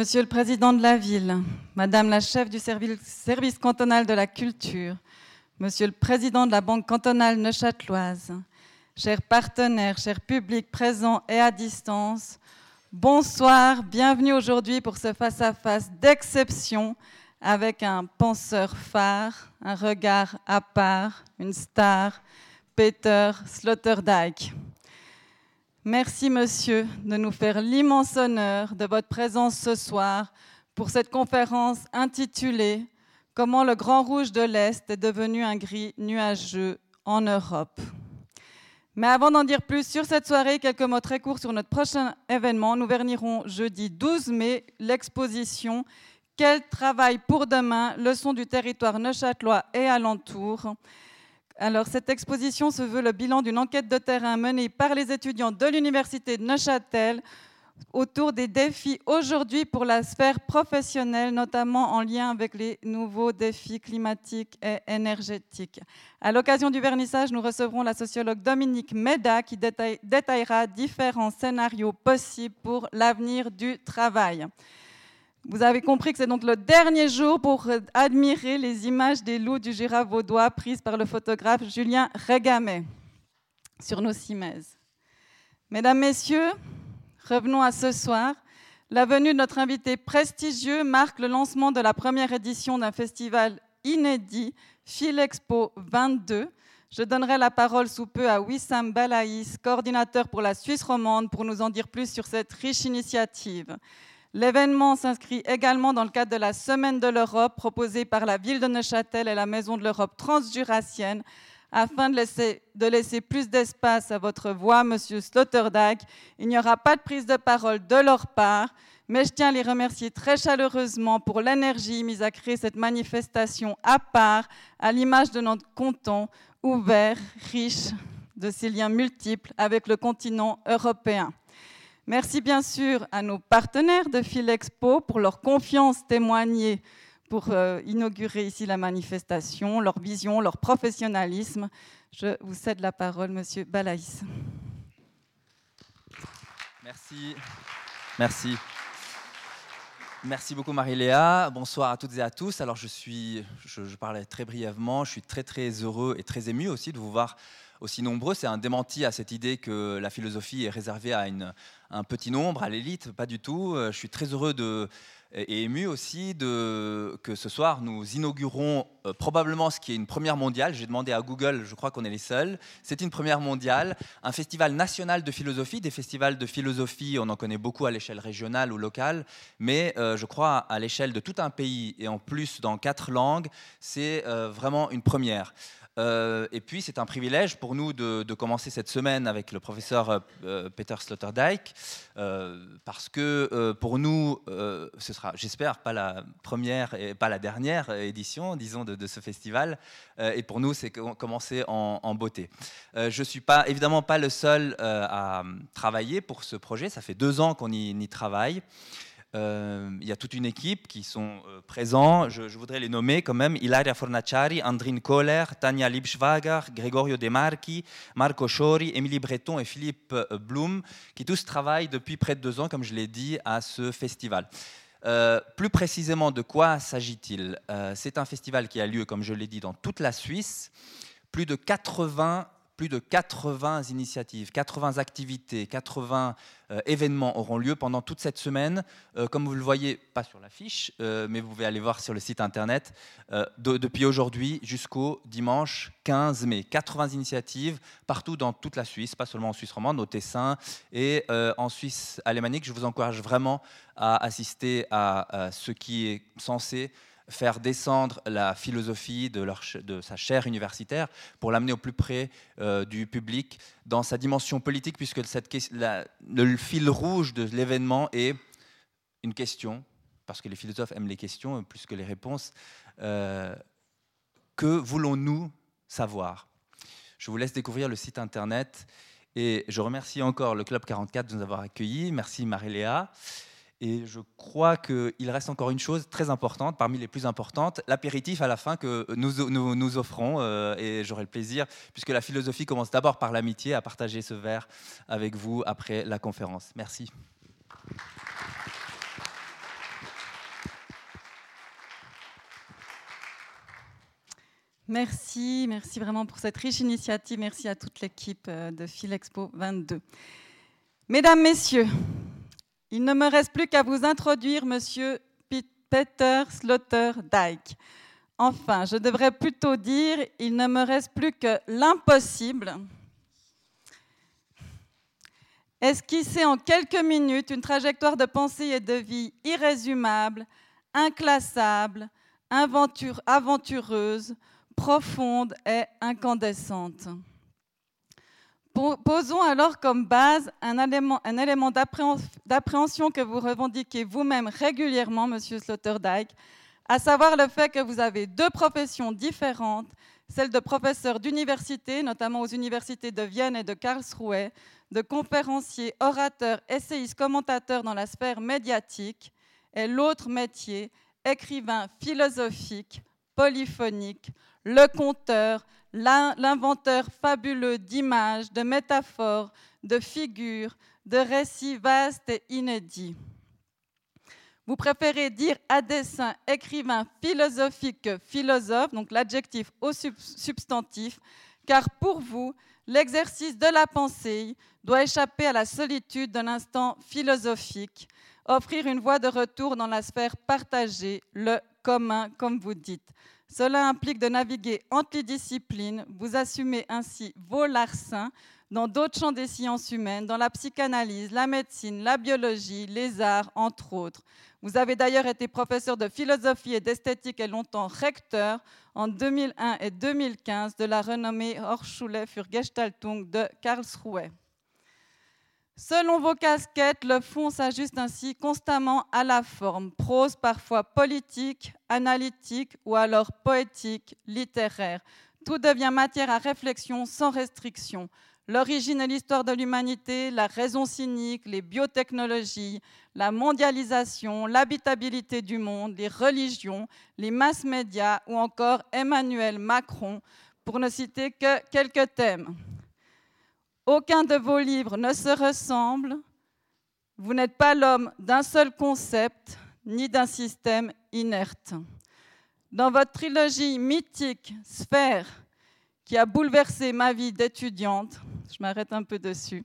Monsieur le Président de la Ville, Madame la chef du service cantonal de la culture, Monsieur le Président de la Banque cantonale neuchâteloise, chers partenaires, chers publics présents et à distance, bonsoir, bienvenue aujourd'hui pour ce face-à-face d'exception avec un penseur phare, un regard à part, une star, Peter Sloterdijk. Merci, monsieur, de nous faire l'immense honneur de votre présence ce soir pour cette conférence intitulée Comment le Grand Rouge de l'Est est devenu un gris nuageux en Europe. Mais avant d'en dire plus sur cette soirée, quelques mots très courts sur notre prochain événement. Nous vernirons jeudi 12 mai l'exposition Quel travail pour demain Leçon du territoire neuchâtelois et alentour alors, cette exposition se veut le bilan d'une enquête de terrain menée par les étudiants de l'Université de Neuchâtel autour des défis aujourd'hui pour la sphère professionnelle, notamment en lien avec les nouveaux défis climatiques et énergétiques. À l'occasion du vernissage, nous recevrons la sociologue Dominique Meda qui détaillera différents scénarios possibles pour l'avenir du travail. Vous avez compris que c'est donc le dernier jour pour admirer les images des loups du Jura vaudois prises par le photographe Julien Régamet sur nos cimaises. Mesdames, Messieurs, revenons à ce soir. La venue de notre invité prestigieux marque le lancement de la première édition d'un festival inédit, Philexpo 22. Je donnerai la parole sous peu à Wissam Balaïs, coordinateur pour la Suisse romande, pour nous en dire plus sur cette riche initiative. L'événement s'inscrit également dans le cadre de la Semaine de l'Europe proposée par la ville de Neuchâtel et la Maison de l'Europe transjurassienne afin de laisser, plus d'espace à votre voix, Monsieur Sloterdijk. Il n'y aura pas de prise de parole de leur part, mais je tiens à les remercier très chaleureusement pour l'énergie mise à créer cette manifestation à part, à l'image de notre canton ouvert, riche de ses liens multiples avec le continent européen. Merci bien sûr à nos partenaires de Philexpo pour leur confiance témoignée pour euh, inaugurer ici la manifestation, leur vision, leur professionnalisme. Je vous cède la parole, Monsieur Balaïs. Merci. Merci. Merci beaucoup Marie-Léa. Bonsoir à toutes et à tous. Alors je suis, je parlais très brièvement, je suis très très heureux et très ému aussi de vous voir aussi nombreux. C'est un démenti à cette idée que la philosophie est réservée à une, un petit nombre, à l'élite. Pas du tout. Euh, je suis très heureux de, et ému aussi de, que ce soir nous inaugurons euh, probablement ce qui est une première mondiale. J'ai demandé à Google, je crois qu'on est les seuls. C'est une première mondiale, un festival national de philosophie. Des festivals de philosophie, on en connaît beaucoup à l'échelle régionale ou locale, mais euh, je crois à l'échelle de tout un pays et en plus dans quatre langues, c'est vraiment une première. Euh, et puis, c'est un privilège pour nous de, commencer cette semaine avec le professeur euh, Peter Sloterdijk, euh, parce que pour nous, ce sera, j'espère, pas la première et pas la dernière édition, disons, de, ce festival. et pour nous, c'est commencer en, beauté. je ne suis pas, évidemment pas le seul à travailler pour ce projet. Ça fait deux ans qu'on y travaille. Euh, il y a toute une équipe qui sont euh, présents. Je, voudrais les nommer quand même Ilaria Fornaciari, Andrine Kohler, Tania Liebschwager, Gregorio De Marchi, Marco Chori, Émilie Breton et Philippe euh, Blum, qui tous travaillent depuis près de deux ans, comme je l'ai dit, à ce festival. plus précisément, de quoi s'agit-il? C'est un festival qui a lieu, comme je l'ai dit, dans toute la Suisse. Plus de 80 plus de 80 initiatives, 80 activités, 80 euh, événements auront lieu pendant toute cette semaine. Euh, comme vous le voyez, pas sur l'affiche, euh, mais vous pouvez aller voir sur le site internet, depuis aujourd'hui jusqu'au dimanche 15 mai. 80 initiatives partout dans toute la Suisse, pas seulement en Suisse romande, au Tessin et en Suisse alémanique. Je vous encourage vraiment à assister à ce qui est censé faire descendre la philosophie de, leur, de sa chaire universitaire pour l'amener au plus près euh, du public dans sa dimension politique, puisque le fil rouge de l'événement est une question, parce que les philosophes aiment les questions plus que les réponses. Euh, que voulons-nous savoir? Je vous laisse découvrir le site internet et je remercie encore le Club 44 de nous avoir accueillis. Merci Marie-Léa. Et je crois qu'il reste encore une chose très importante, parmi les plus importantes, l'apéritif à la fin que nous, nous, offrons. Euh, et j'aurai le plaisir, puisque la philosophie commence d'abord par l'amitié, à partager ce verre avec vous après la conférence. Merci. Merci, merci vraiment pour cette riche initiative. Merci à toute l'équipe euh, de Philexpo 22. Mesdames, Messieurs, il ne me reste plus qu'à vous introduire Monsieur Peter Sloterdijk. Enfin, je devrais plutôt dire, il ne me reste plus que l'impossible. Esquisser en quelques minutes une trajectoire de pensée et de vie irrésumable, inclassable, aventureuse, profonde et incandescente. Posons alors comme base un élément, d'appréhension que vous revendiquez vous-même régulièrement, Monsieur Sloterdijk, à savoir le fait que vous avez deux professions différentes, celle de professeur d'université, notamment aux universités de Vienne et de Karlsruhe, de conférencier, orateur, essayiste, commentateur dans la sphère médiatique, et l'autre métier, écrivain philosophique, polyphonique, le conteur, l'inventeur fabuleux d'images, de métaphores, de figures, de récits vastes et inédits. Vous préférez dire à dessein écrivain philosophique que philosophe, donc l'adjectif au substantif, car pour vous, l'exercice de la pensée doit échapper à la solitude d'un instant philosophique, offrir une voie de retour dans la sphère partagée, le commun, comme vous dites. Cela implique de naviguer entre les disciplines, vous assumez ainsi vos larcins dans d'autres champs des sciences humaines, dans la psychanalyse, la médecine, la biologie, les arts, entre autres. Vous avez d'ailleurs été professeur de philosophie et d'esthétique et longtemps recteur en 2001 et 2015 de la renommée Hochschule für Gestaltung de Karlsruhe. Selon vos casquettes, le fond s'ajuste ainsi constamment à la forme, prose parfois politique, analytique ou alors poétique, littéraire. Tout devient matière à réflexion sans restriction. L'origine et l'histoire de l'humanité, la raison cynique, les biotechnologies, la mondialisation, l'habitabilité du monde, les religions, les masses médias ou encore Emmanuel Macron, pour ne citer que quelques thèmes. Aucun de vos livres ne se ressemble. Vous n'êtes pas l'homme d'un seul concept ni d'un système inerte. Dans votre trilogie mythique Sphère, qui a bouleversé ma vie d'étudiante, je m'arrête un peu dessus,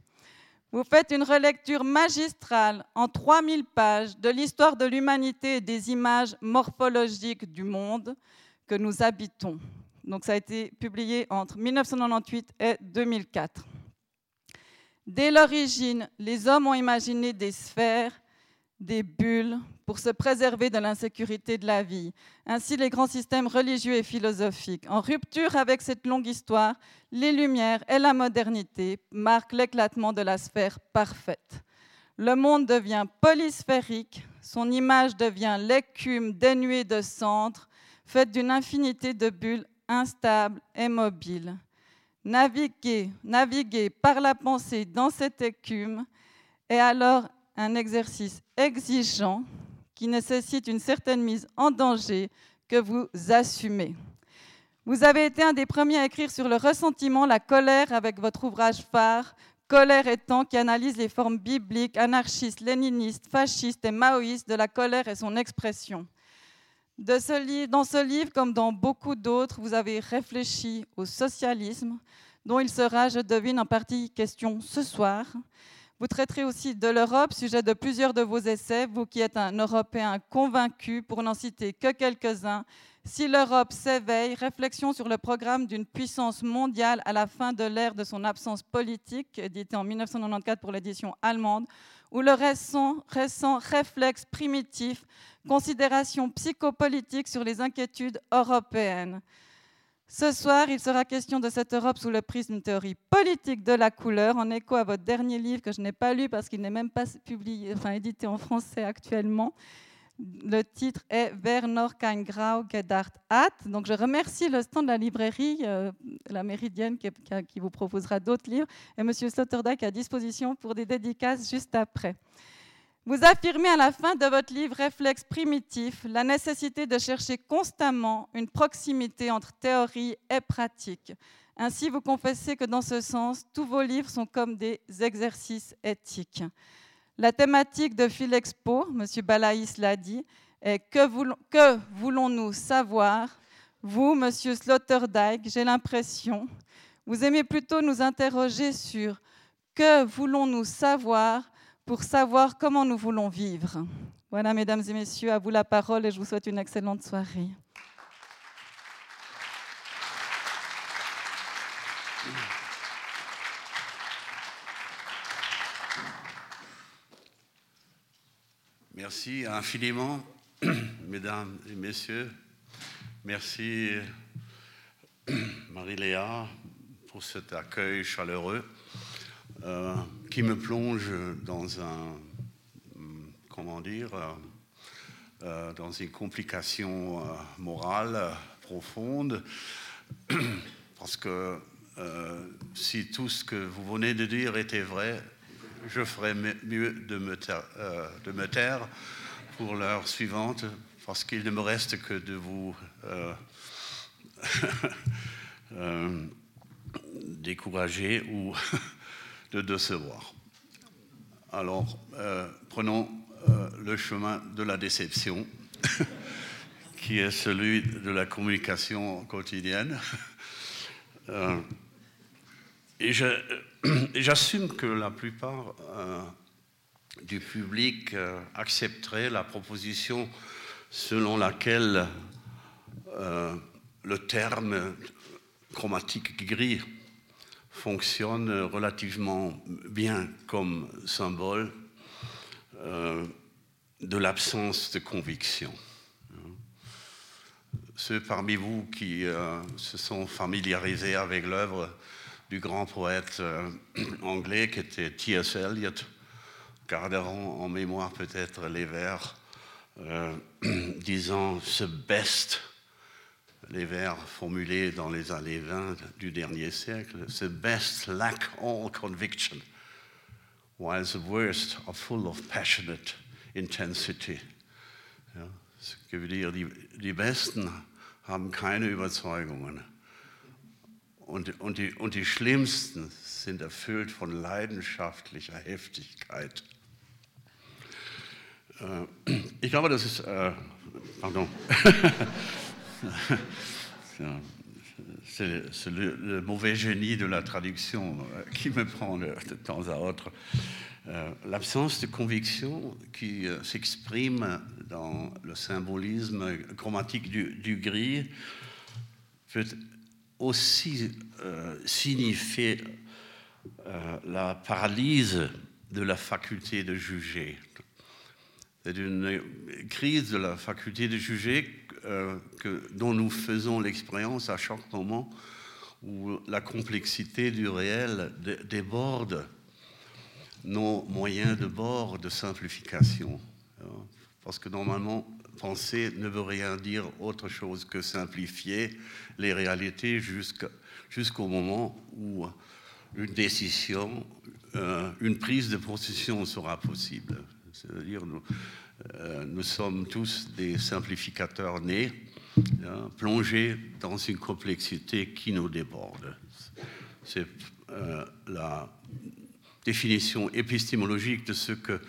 vous faites une relecture magistrale en 3000 pages de l'histoire de l'humanité et des images morphologiques du monde que nous habitons. Donc ça a été publié entre 1998 et 2004. Dès l'origine, les hommes ont imaginé des sphères, des bulles, pour se préserver de l'insécurité de la vie. Ainsi, les grands systèmes religieux et philosophiques, en rupture avec cette longue histoire, les Lumières et la modernité marquent l'éclatement de la sphère parfaite. Le monde devient polysphérique, son image devient l'écume dénuée de centre, faite d'une infinité de bulles instables et mobiles. Naviguer, naviguer par la pensée dans cette écume est alors un exercice exigeant qui nécessite une certaine mise en danger que vous assumez. Vous avez été un des premiers à écrire sur le ressentiment, la colère avec votre ouvrage phare, Colère et temps, qui analyse les formes bibliques, anarchistes, léninistes, fascistes et maoïstes de la colère et son expression dans ce livre, comme dans beaucoup d'autres, vous avez réfléchi au socialisme, dont il sera, je devine, en partie question ce soir. Vous traiterez aussi de l'Europe, sujet de plusieurs de vos essais, vous qui êtes un Européen convaincu, pour n'en citer que quelques-uns. Si l'Europe s'éveille, réflexion sur le programme d'une puissance mondiale à la fin de l'ère de son absence politique, édité en 1994 pour l'édition allemande, ou le récent, récent réflexe primitif considération psychopolitique sur les inquiétudes européennes. Ce soir, il sera question de cette Europe sous le prisme d'une théorie politique de la couleur, en écho à votre dernier livre que je n'ai pas lu parce qu'il n'est même pas publié, enfin édité en français actuellement. Le titre est Wer noch kein Grau gedacht hat. Donc je remercie le stand de la librairie, euh, la Méridienne, qui, qui, vous proposera d'autres livres, et M. Sloterdijk à disposition pour des dédicaces juste après. Vous affirmez à la fin de votre livre Réflexe primitif la nécessité de chercher constamment une proximité entre théorie et pratique. Ainsi, vous confessez que dans ce sens, tous vos livres sont comme des exercices éthiques. La thématique de Philexpo, M. Balaïs l'a dit, est Que voulons-nous savoir? Vous, monsieur Sloterdijk, j'ai l'impression, vous aimez plutôt nous interroger sur que voulons-nous savoir pour savoir comment nous voulons vivre. Voilà, mesdames et messieurs, à vous la parole et je vous souhaite une excellente soirée. Merci infiniment, mesdames et messieurs. Merci, Marie-Léa, pour cet accueil chaleureux euh, qui me plonge dans un, comment dire, euh, euh, dans une complication morale profonde, parce que si tout ce que vous venez de dire était vrai, je ferais mieux de me, taire, de me taire pour l'heure suivante, parce qu'il ne me reste que de vous décourager ou de décevoir. Alors, prenons le chemin de la déception, qui est celui de la communication quotidienne. et je j'assume que la plupart euh, du public euh, accepterait la proposition selon laquelle euh, le terme chromatique gris fonctionne relativement bien comme symbole de l'absence de conviction. Ceux parmi vous qui se sont familiarisés avec l'œuvre du grand poète euh, anglais qui était T.S. Eliot, garderont en mémoire peut-être les vers euh, disant ce best, les vers formulés dans les années 20 du dernier siècle, ce best lack all conviction, while the worst are full of passionate intensity. Ja, qui veut dire, die, die Besten haben keine Überzeugungen. Und, und, die, und die schlimmsten sind erfüllt von leidenschaftlicher Heftigkeit. Äh, ich glaube, das ist, äh, pardon, c'est le, mauvais génie de la traduction euh, qui me prend de, temps à autre. Euh, L'absence de conviction qui euh, s'exprime dans le symbolisme chromatique du, gris peut aussi signifier la paralyse de la faculté de juger. C'est une crise de la faculté de juger euh, que, dont nous faisons l'expérience à chaque moment où la complexité du réel déborde nos moyens de bord de simplification. Parce que normalement, penser ne veut rien dire autre chose que simplifier les réalités jusqu'au moment où une décision, euh, une prise de position sera possible. C'est-à-dire, nous, euh, nous, sommes tous des simplificateurs nés, hein, plongés dans une complexité qui nous déborde. C'est euh, la définition épistémologique de ce que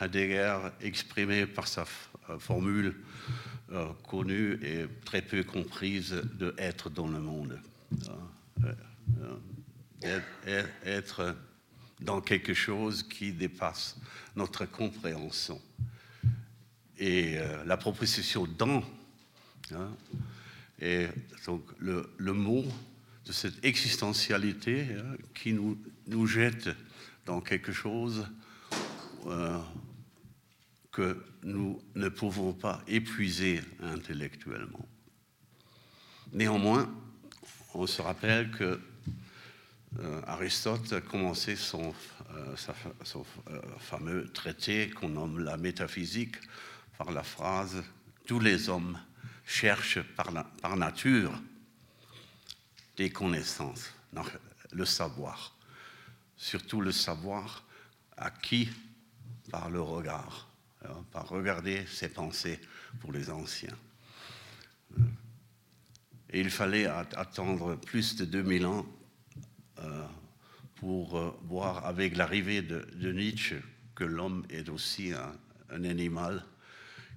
Heidegger exprimait par sa euh, formule connue et très peu comprise de être dans le monde. Euh, être dans quelque chose qui dépasse notre compréhension. Et la proposition dans hein, est donc le, le, mot de cette existentialité hein, qui nous, nous, jette dans quelque chose que nous ne pouvons pas épuiser intellectuellement. Néanmoins, on se rappelle que euh, Aristote a commencé son, euh, son euh, fameux traité qu'on nomme la métaphysique par la phrase Tous les hommes cherchent par, nature des connaissances, le savoir, surtout le savoir acquis par le regard par regarder ses pensées pour les anciens. Et il fallait attendre plus de 2000 ans euh, pour euh, voir avec l'arrivée de, Nietzsche que l'homme est aussi un, animal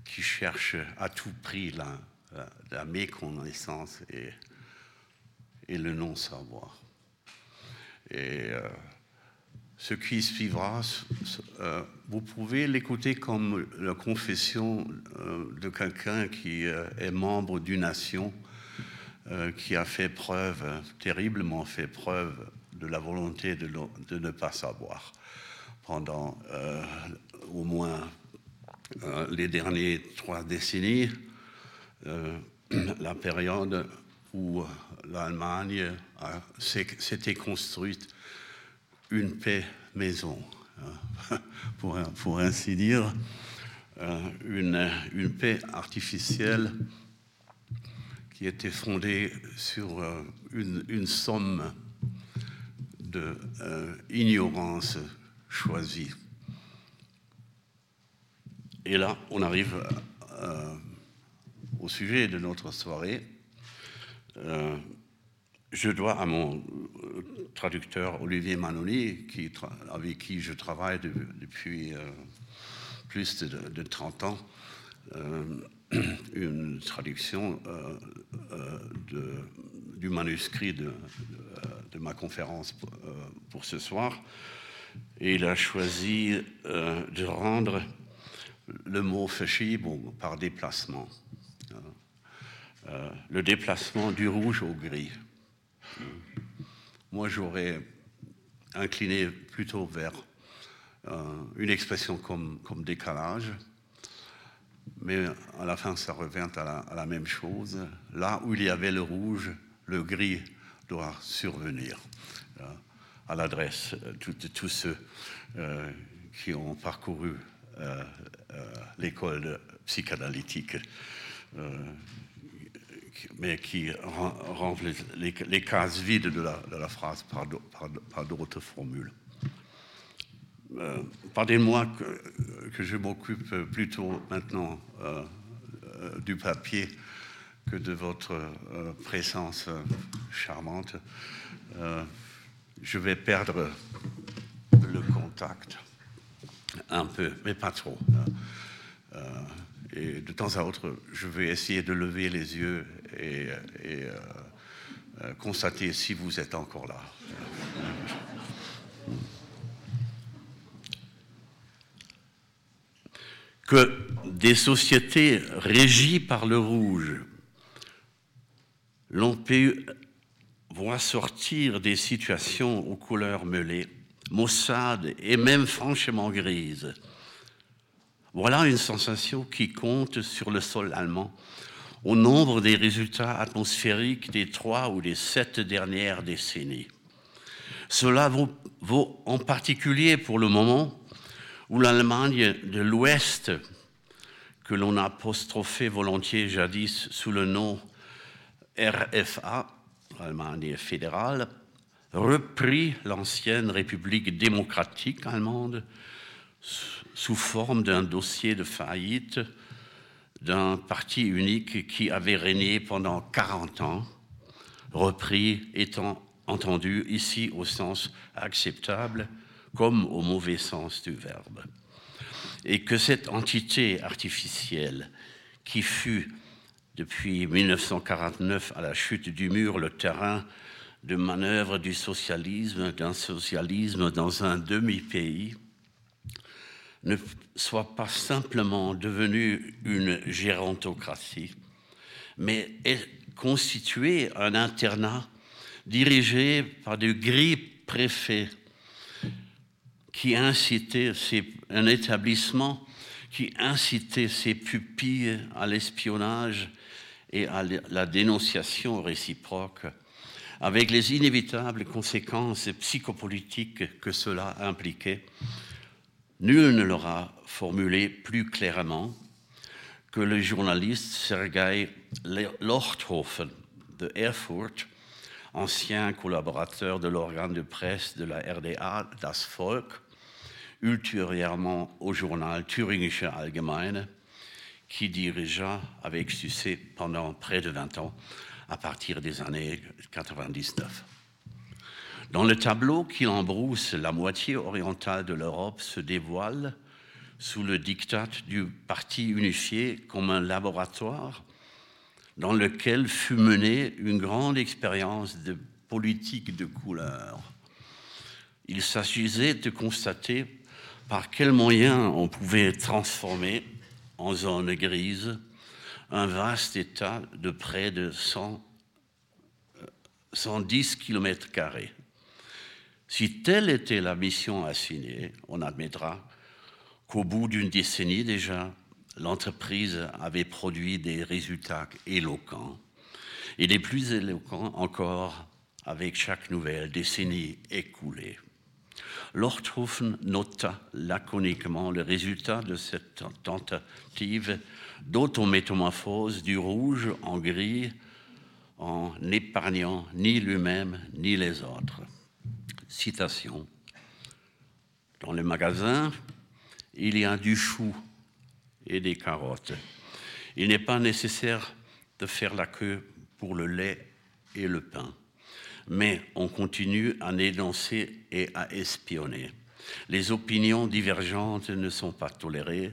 qui cherche à tout prix la, méconnaissance et, le non-savoir. Et ce qui suivra, vous pouvez l'écouter comme la confession de quelqu'un qui est membre d'une nation qui a fait preuve, terriblement fait preuve de la volonté de, ne pas savoir pendant euh, au moins euh, les dernières trois décennies, euh, la période où l'Allemagne s'était construite une paix maison, pour, ainsi dire, une, paix artificielle qui était fondée sur une, une somme de euh, ignorance choisie. Et là, on arrive euh, au sujet de notre soirée. Euh, je dois à mon traducteur Olivier Manoni, qui, avec qui je travaille depuis plus de, de, 30 ans, une traduction du manuscrit de, ma conférence euh, pour ce soir. Et il a choisi euh, de rendre le mot bon, par déplacement. Euh, le déplacement du rouge au gris. Moi, j'aurais incliné plutôt vers une expression comme, décalage, mais à la fin, ça revient à la, même chose. Là où il y avait le rouge, le gris doit survenir euh, à l'adresse de tous ceux euh, qui ont parcouru euh, l'école psychanalytique, mais qui remplissent les, cases vides de la, phrase par d'autres formules. Pardonnez-moi que, je m'occupe plutôt maintenant du papier que de votre euh, présence euh, charmante. Euh, je vais perdre le contact un peu, mais pas trop. Hein. et de temps à autre, je vais essayer de lever les yeux et, et constater si vous êtes encore là. que des sociétés régies par le rouge l'on peut voir sortir des situations aux couleurs mêlées, maussades et même franchement grises. Voilà une sensation qui compte sur le sol allemand au nombre des résultats atmosphériques des trois ou des sept dernières décennies. Cela vaut, vaut en particulier pour le moment où l'Allemagne de l'Ouest, que l'on apostrophait volontiers jadis sous le nom RFA, Allemagne fédérale, reprit l'ancienne République démocratique allemande sous forme d'un dossier de faillite d'un parti unique qui avait régné pendant 40 ans, repris étant entendu ici au sens acceptable comme au mauvais sens du verbe. Et que cette entité artificielle qui fut depuis 1949 à la chute du mur le terrain de manœuvre du socialisme, d'un socialisme dans un demi-pays, ne soit pas simplement devenu une gérontocratie, mais est constitué un internat dirigé par de gris préfets qui incitaient, un établissement qui incitait ses pupilles à l'espionnage et à la dénonciation réciproque, avec les inévitables conséquences psychopolitiques que cela impliquait, nul ne l'aura formulé plus clairement que le journaliste Sergei Lochthofen de Erfurt, ancien collaborateur de l'organe de presse de la RDA, Das Volk, ultérieurement au journal Thüringische Allgemeine, qui dirigea avec succès pendant près de 20 ans à partir des années 99. Dans le tableau qui embrousse la moitié orientale de l'Europe se dévoile sous le diktat du parti unifié comme un laboratoire dans lequel fut menée une grande expérience de politique de couleur. Il s'agissait de constater par quels moyens on pouvait transformer en zone grise un vaste état de près de 100, 110 km. Si telle était la mission assignée, on admettra qu'au bout d'une décennie déjà, l'entreprise avait produit des résultats éloquents, et des plus éloquents encore avec chaque nouvelle décennie écoulée. Lorthofen nota laconiquement le résultat de cette tentative d'autométamorphose du rouge en gris en n'épargnant ni lui-même ni les autres. Citation. Dans le magasin, il y a du chou et des carottes. Il n'est pas nécessaire de faire la queue pour le lait et le pain mais on continue à énoncer et à espionner. Les opinions divergentes ne sont pas tolérées.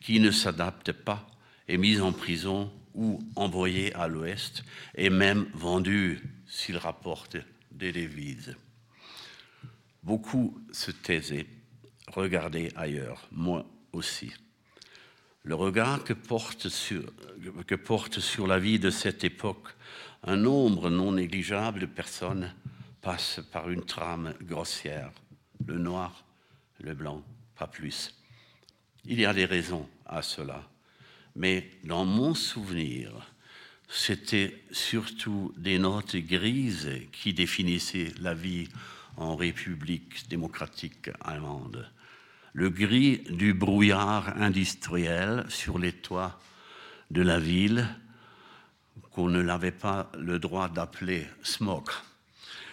Qui ne s'adapte pas est mis en prison ou envoyé à l'Ouest et même vendu s'il rapporte des devises. Beaucoup se taisaient, regardaient ailleurs, moi aussi. Le regard que porte sur, la vie de cette époque un nombre non négligeable de personnes passent par une trame grossière, le noir, le blanc, pas plus. Il y a des raisons à cela, mais dans mon souvenir, c'était surtout des notes grises qui définissaient la vie en République démocratique allemande. Le gris du brouillard industriel sur les toits de la ville, qu'on ne l'avait pas le droit d'appeler smog.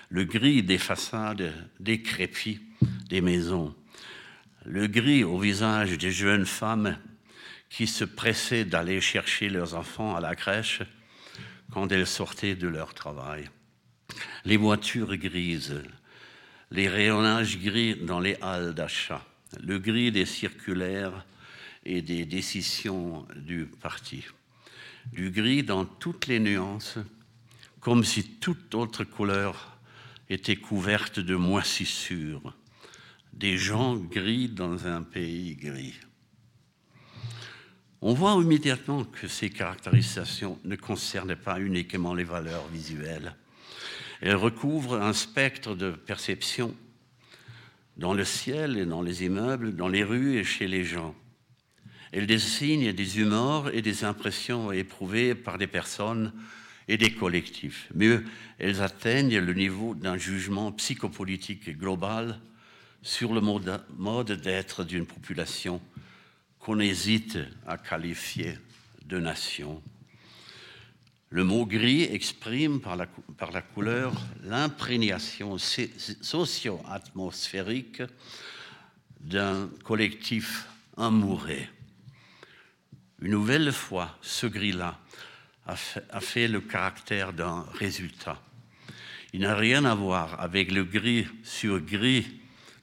Le gris des façades décrépies des maisons. Le gris au visage des jeunes femmes qui se pressaient d'aller chercher leurs enfants à la crèche quand elles sortaient de leur travail. Les voitures grises, les rayonnages gris dans les halles d'achat, le gris des circulaires et des décisions du parti du gris dans toutes les nuances, comme si toute autre couleur était couverte de moisissures, des gens gris dans un pays gris. On voit immédiatement que ces caractérisations ne concernent pas uniquement les valeurs visuelles. Elles recouvrent un spectre de perception dans le ciel et dans les immeubles, dans les rues et chez les gens. Elles dessinent des humeurs et des impressions éprouvées par des personnes et des collectifs. Mieux, elles atteignent le niveau d'un jugement psychopolitique global sur le mode d'être d'une population qu'on hésite à qualifier de nation. Le mot gris exprime par la, couleur l'imprégnation socio-atmosphérique d'un collectif amoureux. Une nouvelle fois, ce gris-là a fait, le caractère d'un résultat. Il n'a rien à voir avec le gris sur gris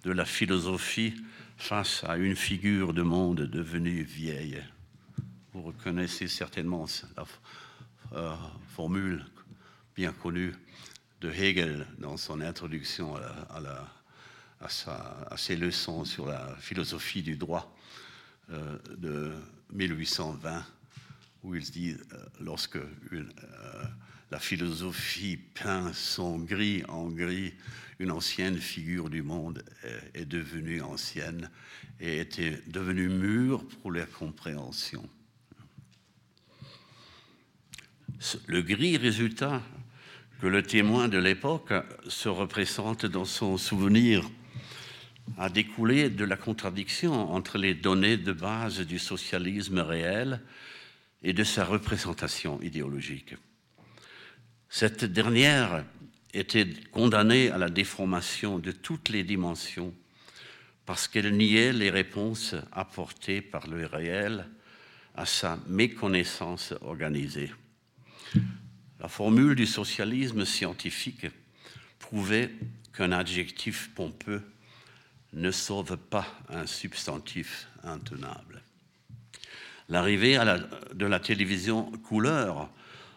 de la philosophie face à une figure de monde devenue vieille. Vous reconnaissez certainement la formule bien connue de Hegel dans son introduction à, ses leçons sur la philosophie du droit euh, de 1820, où il dit, euh, lorsque euh, la philosophie peint son gris en gris, une ancienne figure du monde est, devenue ancienne et était devenue mûre pour la compréhension. Le gris résultat que le témoin de l'époque se représente dans son souvenir a découlé de la contradiction entre les données de base du socialisme réel et de sa représentation idéologique. Cette dernière était condamnée à la déformation de toutes les dimensions parce qu'elle niait les réponses apportées par le réel à sa méconnaissance organisée. La formule du socialisme scientifique prouvait qu'un adjectif pompeux ne sauve pas un substantif intenable. L'arrivée de la télévision couleur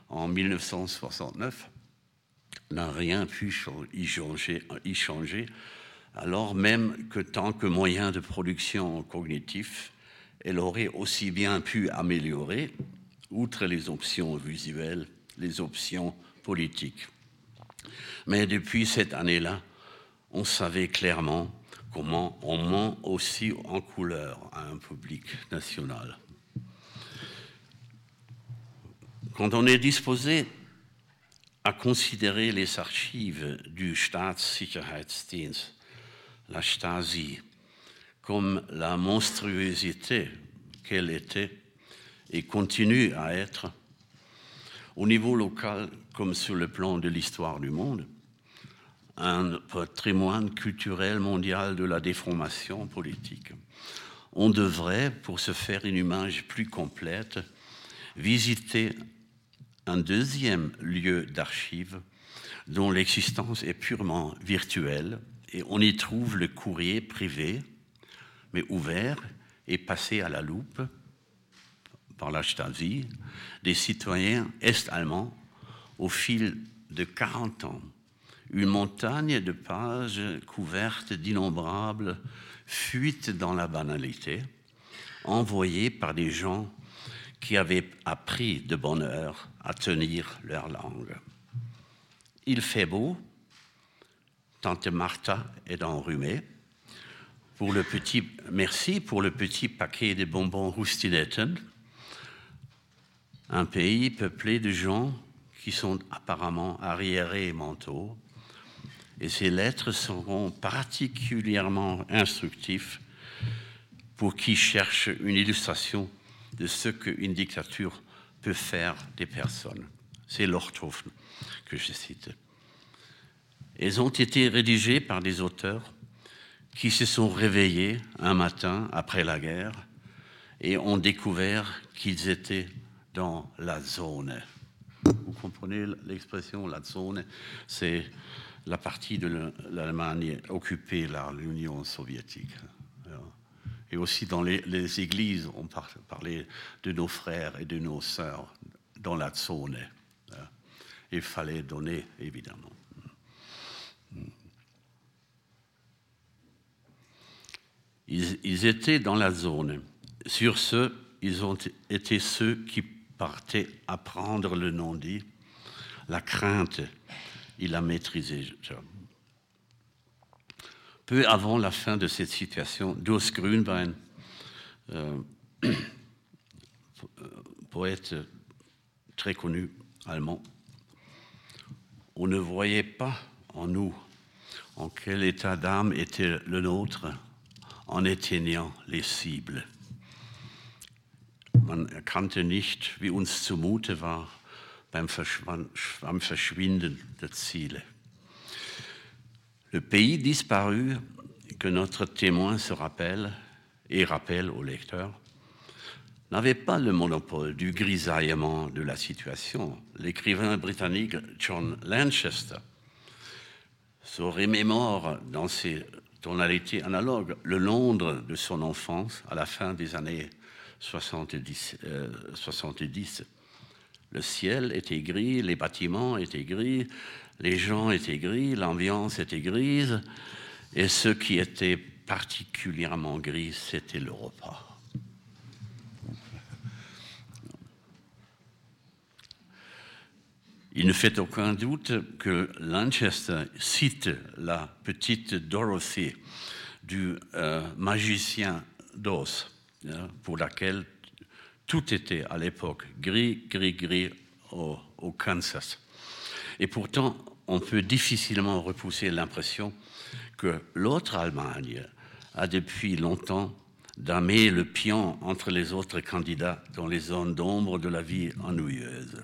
en 1969 n'a rien pu y changer, alors même que tant que moyen de production cognitif, elle aurait aussi bien pu améliorer, outre les options visuelles, les options politiques. Mais depuis cette année-là, on savait clairement comment on ment aussi en couleur à un public national. Quand on est disposé à considérer les archives du Staatssicherheitsdienst, la Stasi, comme la monstruosité qu'elle était et continue à être, au niveau local comme sur le plan de l'histoire du monde, un patrimoine culturel mondial de la déformation politique. On devrait, pour se faire une image plus complète, visiter un deuxième lieu d'archives dont l'existence est purement virtuelle et on y trouve le courrier privé, mais ouvert et passé à la loupe par la Stasi des citoyens est-allemands au fil de 40 ans. Une montagne de pages couvertes d'innombrables fuites dans la banalité, envoyées par des gens qui avaient appris de bonne heure à tenir leur langue. Il fait beau, tante Martha est enrhumée. Pour merci pour le petit paquet de bonbons Rustinetten. Un pays peuplé de gens qui sont apparemment arriérés et mentaux. Et ces lettres seront particulièrement instructives pour qui cherche une illustration de ce qu'une dictature peut faire des personnes. C'est l'Orthofen que je cite. Elles ont été rédigées par des auteurs qui se sont réveillés un matin après la guerre et ont découvert qu'ils étaient dans la zone. Vous comprenez l'expression la zone? C'est la partie de l'Allemagne occupée par l'Union soviétique. Et aussi dans les, églises, on parlait de nos frères et de nos sœurs dans la zone. Il fallait donner, évidemment. Ils, ils, étaient dans la zone. Sur ce, ils ont été ceux qui partaient apprendre le non-dit. La crainte, il a maîtrisé. Peu avant la fin de cette situation, Dos Grünbein, euh, poète très connu allemand, on ne voyait pas en nous en quel état d'âme était le nôtre en éteignant les cibles. Man erkannte nicht, wie uns zumute war beim Verschwinden der Ziele. Le pays disparu que notre témoin se rappelle et rappelle au lecteur n'avait pas le monopole du grisaillement de la situation. L'écrivain britannique John Lanchester se remémore dans ses tonalités analogues le Londres de son enfance à la fin des années 70. 70. Euh, le ciel était gris, les bâtiments étaient gris, les gens étaient gris, l'ambiance était grise, et ce qui était particulièrement gris, c'était le repas. Il ne fait aucun doute que Lanchester cite la petite Dorothy du euh, magicien d'Oz, hein, pour laquelle tout était à l'époque gris, gris, gris au, au Kansas. Et pourtant, on peut difficilement repousser l'impression que l'autre Allemagne a depuis longtemps damé le pion entre les autres candidats dans les zones d'ombre de la vie ennuyeuse.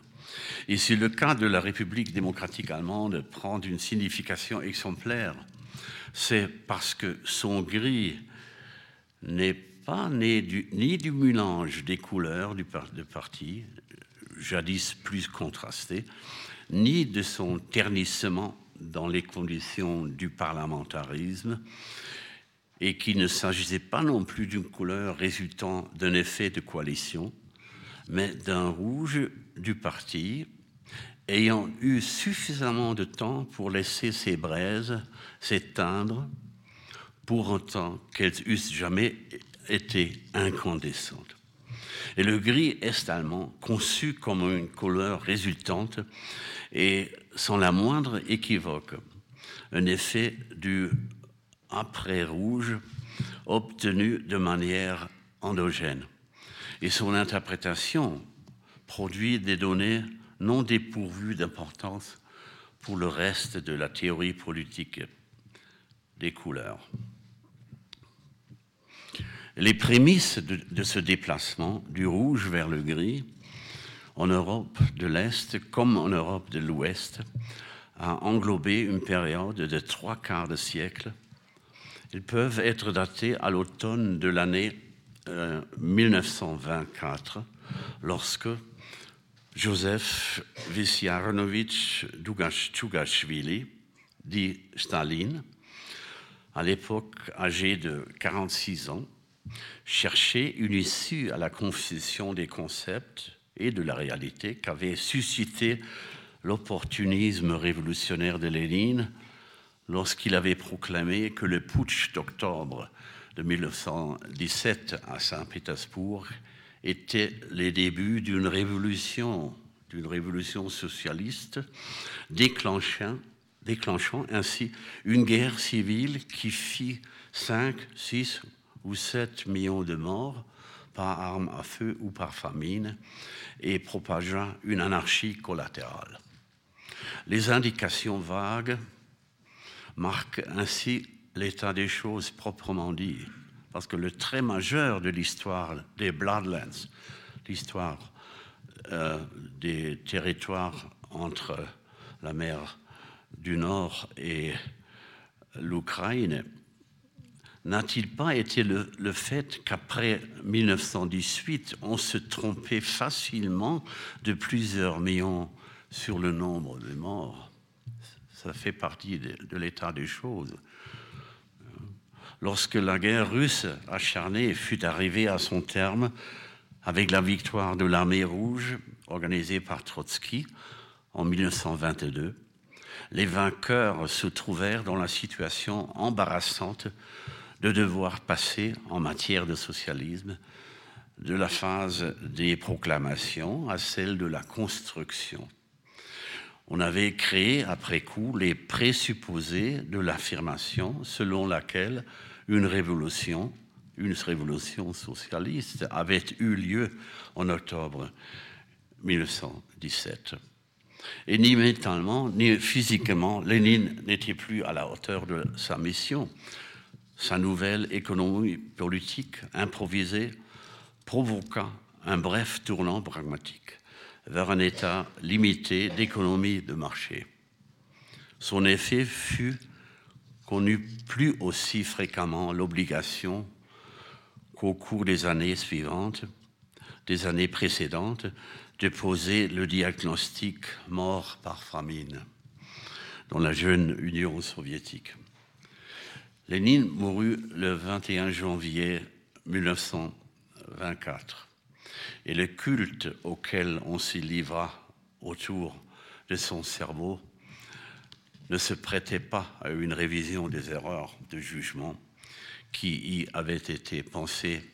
Et si le cas de la République démocratique allemande prend une signification exemplaire, c'est parce que son gris n'est pas né du, ni du mélange des couleurs du parti, jadis plus contrasté, ni de son ternissement dans les conditions du parlementarisme, et qu'il ne s'agissait pas non plus d'une couleur résultant d'un effet de coalition, mais d'un rouge du parti ayant eu suffisamment de temps pour laisser ces braises s'éteindre, pour autant qu'elles eussent jamais été incandescentes. Et le gris est-allemand, conçu comme une couleur résultante et sans la moindre équivoque, un effet du après-rouge obtenu de manière endogène. Et son interprétation produit des données non dépourvues d'importance pour le reste de la théorie politique des couleurs. Les prémices de, ce déplacement du rouge vers le gris en Europe de l'Est comme en Europe de l'Ouest a englobé une période de trois quarts de siècle. Ils peuvent être datés à l'automne de l'année euh, 1924, lorsque Joseph Vissarionovitch Dugashvili, dit Staline, à l'époque âgé de 46 ans, cherchait une issue à la confusion des concepts et de la réalité qu'avait suscité l'opportunisme révolutionnaire de Lénine lorsqu'il avait proclamé que le putsch d'octobre de 1917 à Saint-Pétersbourg était les débuts d'une révolution, d'une révolution socialiste, déclenchant, déclenchant ainsi une guerre civile qui fit 5, 6 ou 7 millions de morts par arme à feu ou par famine et propagea une anarchie collatérale. Les indications vagues marquent ainsi l'état des choses proprement dit, parce que le trait majeur de l'histoire des Bloodlands, l'histoire euh, des territoires entre la mer du Nord et l'Ukraine, n'a-t-il pas été le, fait qu'après 1918, on se trompait facilement de plusieurs millions sur le nombre de morts? Ça fait partie de l'état des choses. Lorsque la guerre russe acharnée fut arrivée à son terme, avec la victoire de l'armée rouge organisée par Trotsky en 1922, les vainqueurs se trouvèrent dans la situation embarrassante de devoir passer en matière de socialisme de la phase des proclamations à celle de la construction. On avait créé après coup les présupposés de l'affirmation selon laquelle une révolution, une révolution socialiste avait eu lieu en octobre 1917. Et ni mentalement, ni physiquement, Lénine n'était plus à la hauteur de sa mission. Sa nouvelle économie politique improvisée provoqua un bref tournant pragmatique vers un état limité d'économie de marché. Son effet fut qu'on n'eut plus aussi fréquemment l'obligation qu'au cours des années suivantes, des années précédentes, de poser le diagnostic mort par famine dans la jeune Union soviétique. Lénine mourut le 21 janvier 1924 et le culte auquel on s'y livra autour de son cerveau ne se prêtait pas à une révision des erreurs de jugement qui y avaient été pensées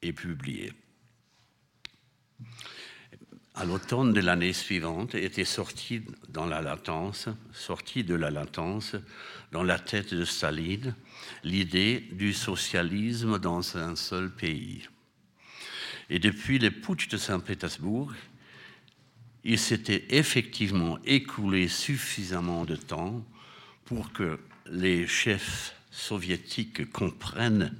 et publiées. À l'automne de l'année suivante était sorti dans la latence, sorti de la latence dans la tête de Staline l'idée du socialisme dans un seul pays. Et depuis le putsch de Saint-Pétersbourg, il s'était effectivement écoulé suffisamment de temps pour que les chefs soviétiques comprennent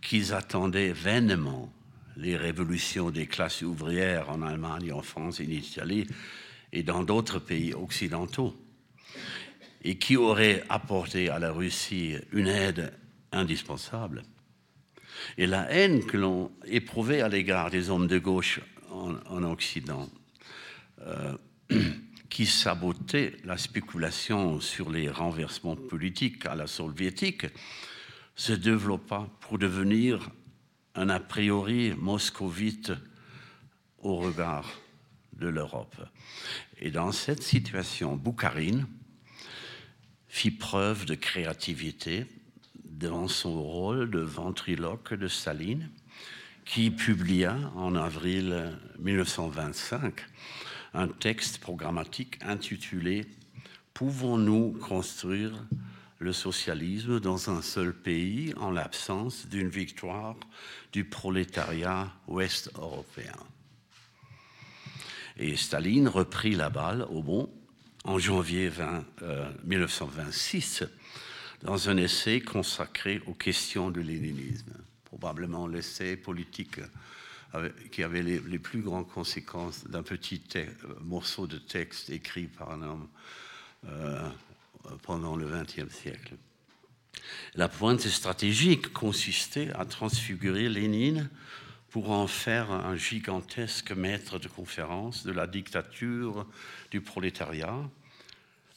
qu'ils attendaient vainement les révolutions des classes ouvrières en Allemagne, en France, en Italie et dans d'autres pays occidentaux, et qui auraient apporté à la Russie une aide indispensable. Et la haine que l'on éprouvait à l'égard des hommes de gauche en, en Occident euh, qui sabotait la spéculation sur les renversements politiques à la soviétique se développa pour devenir un a priori moscovite au regard de l'Europe. Et dans cette situation, Boukharine fit preuve de créativité devant son rôle de ventriloque de Staline, qui publia en avril 1925 un texte programmatique intitulé Pouvons-nous construire le socialisme dans un seul pays en l'absence d'une victoire du prolétariat ouest-européen. Et Staline reprit la balle au bon en janvier 1926 euh, dans un essai consacré aux questions de léninisme, probablement l'essai politique qui avait les, plus grandes conséquences d'un petit morceau de texte écrit par un homme euh, pendant le XXe siècle. La pointe stratégique consistait à transfigurer Lénine pour en faire un gigantesque maître de conférence de la dictature du prolétariat,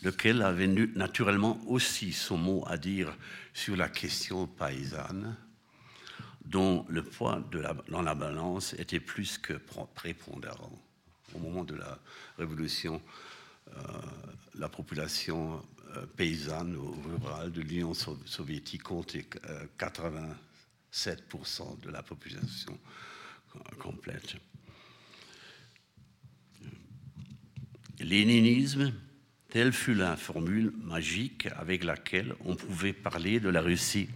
lequel avait naturellement aussi son mot à dire sur la question paysanne, dont le poids dans la balance était plus que prépondérant. Au moment de la Révolution, euh, la population paysanne ou rurale de l'Union soviétique comptait 87% euh, de la population complète. Léninisme, telle fut la formule magique avec laquelle on pouvait parler de la Russie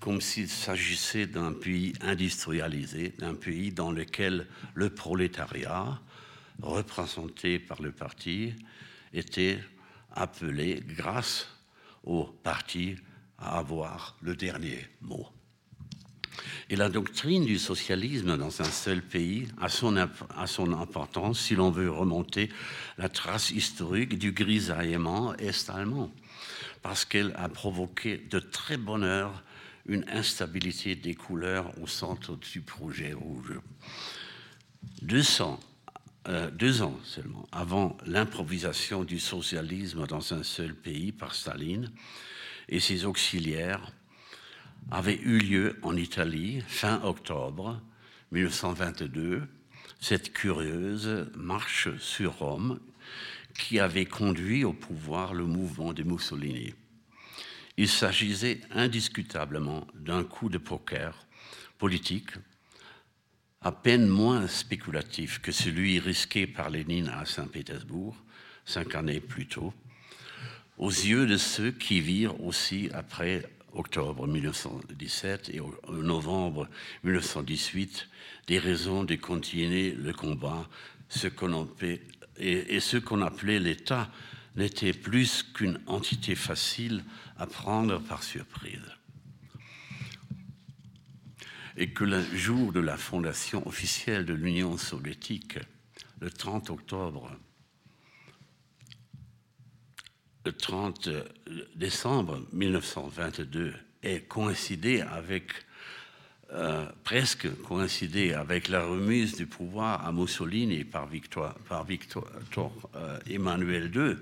comme s'il s'agissait d'un pays industrialisé, d'un pays dans lequel le prolétariat, représenté par le parti, était appelé, grâce au parti, à avoir le dernier mot. Et la doctrine du socialisme dans un seul pays a son, a son importance si l'on veut remonter la trace historique du grisaillement est-allemand, parce qu'elle a provoqué de très bonne heure une instabilité des couleurs au centre du projet rouge. 200, euh, deux ans seulement avant l'improvisation du socialisme dans un seul pays par Staline et ses auxiliaires, avait eu lieu en Italie fin octobre 1922, cette curieuse marche sur Rome qui avait conduit au pouvoir le mouvement de Mussolini. Il s'agissait indiscutablement d'un coup de poker politique à peine moins spéculatif que celui risqué par Lénine à Saint-Pétersbourg cinq années plus tôt, aux yeux de ceux qui virent aussi après octobre 1917 et novembre 1918 des raisons de continuer le combat, ce et ce qu'on appelait l'État n'était plus qu'une entité facile à prendre par surprise. Et que le jour de la fondation officielle de l'Union soviétique, le 30 octobre, le 30 décembre 1922, est coïncidé avec euh, presque coïncidé avec la remise du pouvoir à Mussolini par Victor, par Victor euh, Emmanuel II,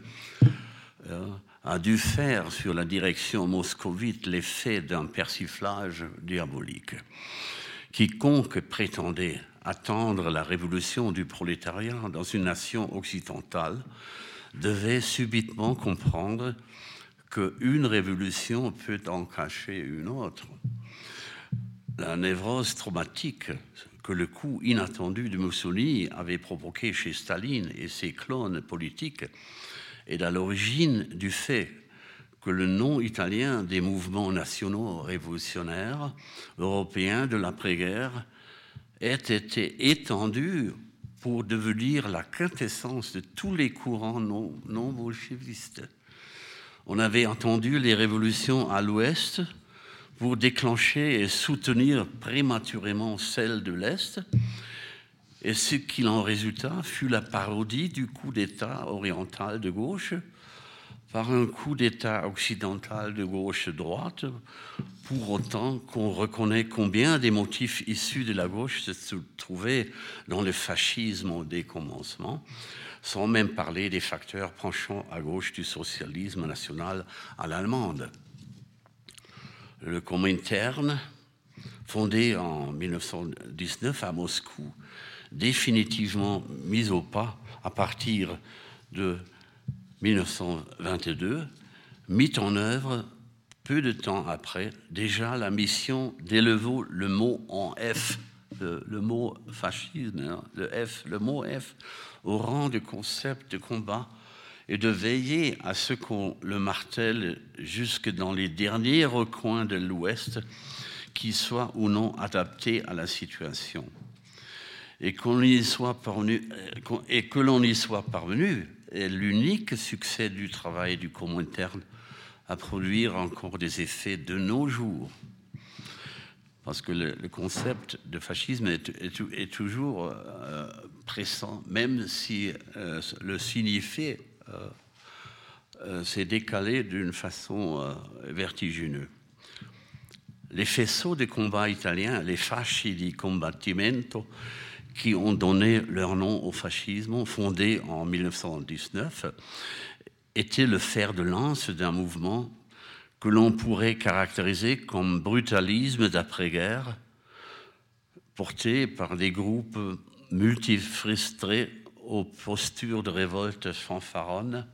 a dû faire sur la direction moscovite l'effet d'un persiflage diabolique. Quiconque prétendait attendre la révolution du prolétariat dans une nation occidentale devait subitement comprendre qu'une révolution peut en cacher une autre. La névrose traumatique que le coup inattendu de Mussolini avait provoqué chez Staline et ses clones politiques est à l'origine du fait que le nom italien des mouvements nationaux révolutionnaires européens de l'après-guerre ait été étendu pour devenir la quintessence de tous les courants non, non bolchevistes. On avait entendu les révolutions à l'ouest pour déclencher et soutenir prématurément celles de l'Est, et ce qu'il en résulta fut la parodie du coup d'État oriental de gauche par un coup d'État occidental de gauche-droite, pour autant qu'on reconnaît combien des motifs issus de la gauche se trouvaient dans le fascisme au décommencement, sans même parler des facteurs penchant à gauche du socialisme national à l'allemande. Le Comintern, fondé en 1919 à Moscou, définitivement mis au pas à partir de 1922, mit en œuvre peu de temps après déjà la mission d'élever le mot en F, le, mot fascisme, hein, le F, le mot F, au rang de concept de combat et de veiller à ce qu'on le martèle jusque dans les derniers recoins de l'Ouest, qui soit ou non adapté à la situation. Et, qu'on y soit parvenu, euh, et que l'on y soit parvenu est l'unique succès du travail du Comintern à produire encore des effets de nos jours. Parce que le, concept de fascisme est, toujours euh, pressant, même si euh, le signifié euh, s'est décalé d'une façon vertigineuse. Les faisceaux de combat italiens, les fasci di combattimento, qui ont donné leur nom au fascisme, fondé en 1919, étaient le fer de lance d'un mouvement que l'on pourrait caractériser comme brutalisme d'après-guerre, porté par des groupes multifrustrés aux postures de révolte fanfaronne,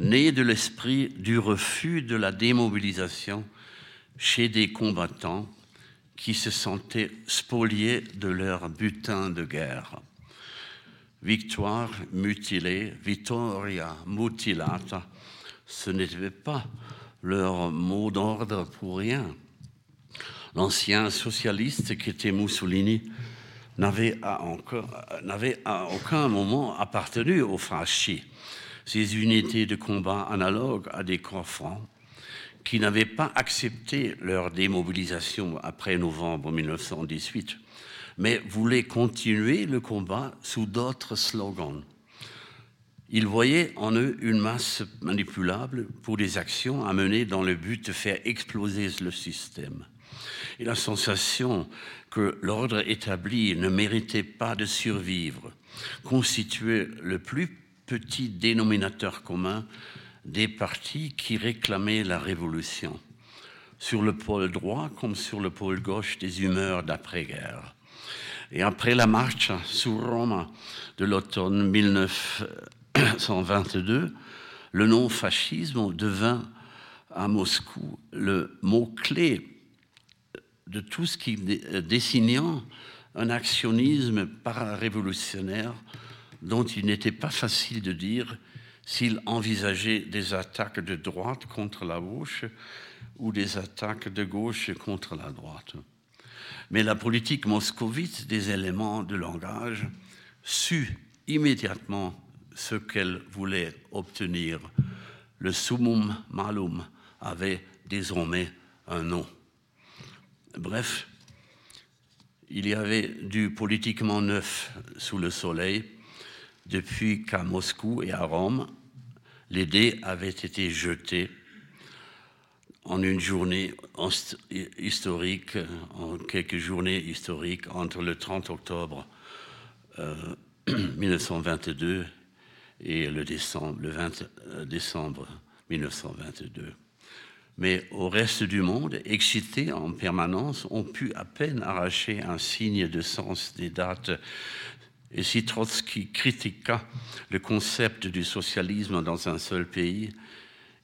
né de l'esprit du refus de la démobilisation chez des combattants qui se sentaient spoliés de leur butin de guerre. Victoire mutilée, Vittoria mutilata, ce n'était pas leur mot d'ordre pour rien. L'ancien socialiste qui était Mussolini n'avait à, aucun moment appartenu aux fascistes, ces unités de combat analogues à des corps francs qui n'avaient pas accepté leur démobilisation après novembre 1918, mais voulaient continuer le combat sous d'autres slogans. Ils voyaient en eux une masse manipulable pour des actions à mener dans le but de faire exploser le système. Et la sensation que l'ordre établi ne méritait pas de survivre, constituait le plus petit dénominateur commun des partis qui réclamaient la révolution, sur le pôle droit comme sur le pôle gauche des humeurs d'après-guerre. Et après la marche sous Rome de l'automne 1922, le nom fascisme devint à Moscou le mot-clé de tout ce qui dessinant un actionnisme pararévolutionnaire dont il n'était pas facile de dire s'il envisageait des attaques de droite contre la gauche ou des attaques de gauche contre la droite. Mais la politique moscovite des éléments de langage sut immédiatement ce qu'elle voulait obtenir. Le summum malum avait désormais un nom. Bref, il y avait du politiquement neuf sous le soleil depuis qu'à Moscou et à Rome, les dés avaient été jetés en une journée historique, en quelques journées historiques entre le 30 octobre 1922 euh, et le, le 20 euh, décembre 1922 mais au reste du monde, excités en permanence, ont pu à peine arracher un signe de sens des dates. Et si Trotsky critiqua le concept du socialisme dans un seul pays,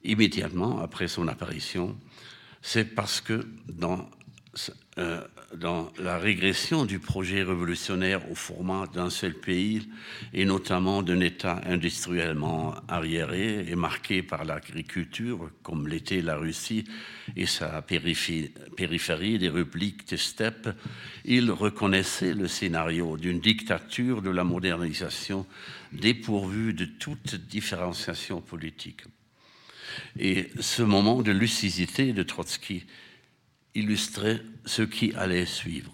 immédiatement après son apparition, c'est parce que dans euh, dans la régression du projet révolutionnaire au format d'un seul pays et notamment d'un État industriellement arriéré et marqué par l'agriculture, comme l'était la Russie et sa périphérie des républiques de steppe, il reconnaissait le scénario d'une dictature de la modernisation dépourvue de toute différenciation politique. Et ce moment de lucidité de Trotsky illustrait ce qui allait suivre,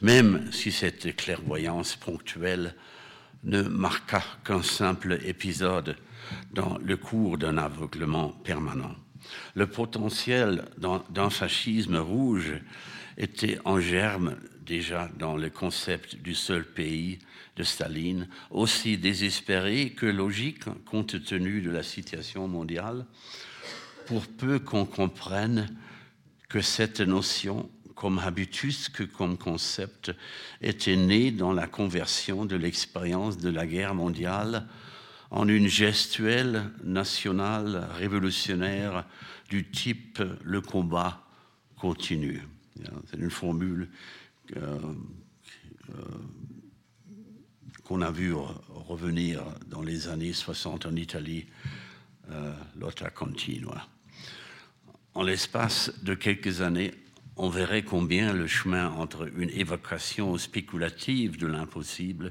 même si cette clairvoyance ponctuelle ne marqua qu'un simple épisode dans le cours d'un aveuglement permanent. Le potentiel d'un fascisme rouge était en germe déjà dans le concept du seul pays de Staline, aussi désespéré que logique compte tenu de la situation mondiale, pour peu qu'on comprenne que cette notion comme habitus que comme concept était né dans la conversion de l'expérience de la guerre mondiale en une gestuelle nationale révolutionnaire du type le combat continue. C'est une formule euh, euh, qu'on a vu revenir dans les années 60 en Italie, euh, lotta continua. En l'espace de quelques années, on verrait combien le chemin entre une évocation spéculative de l'impossible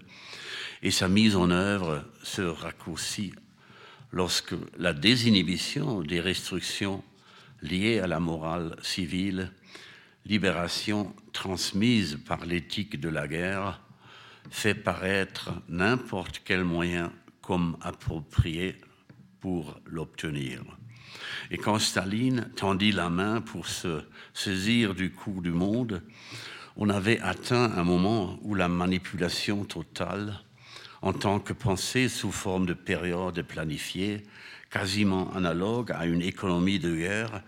et sa mise en œuvre se raccourcit lorsque la désinhibition des restrictions liées à la morale civile, libération transmise par l'éthique de la guerre, fait paraître n'importe quel moyen comme approprié pour l'obtenir. Et quand Staline tendit la main pour se saisir du cours du monde, on avait atteint un moment où la manipulation totale, en tant que pensée sous forme de période planifiée, quasiment analogue à une économie de guerre,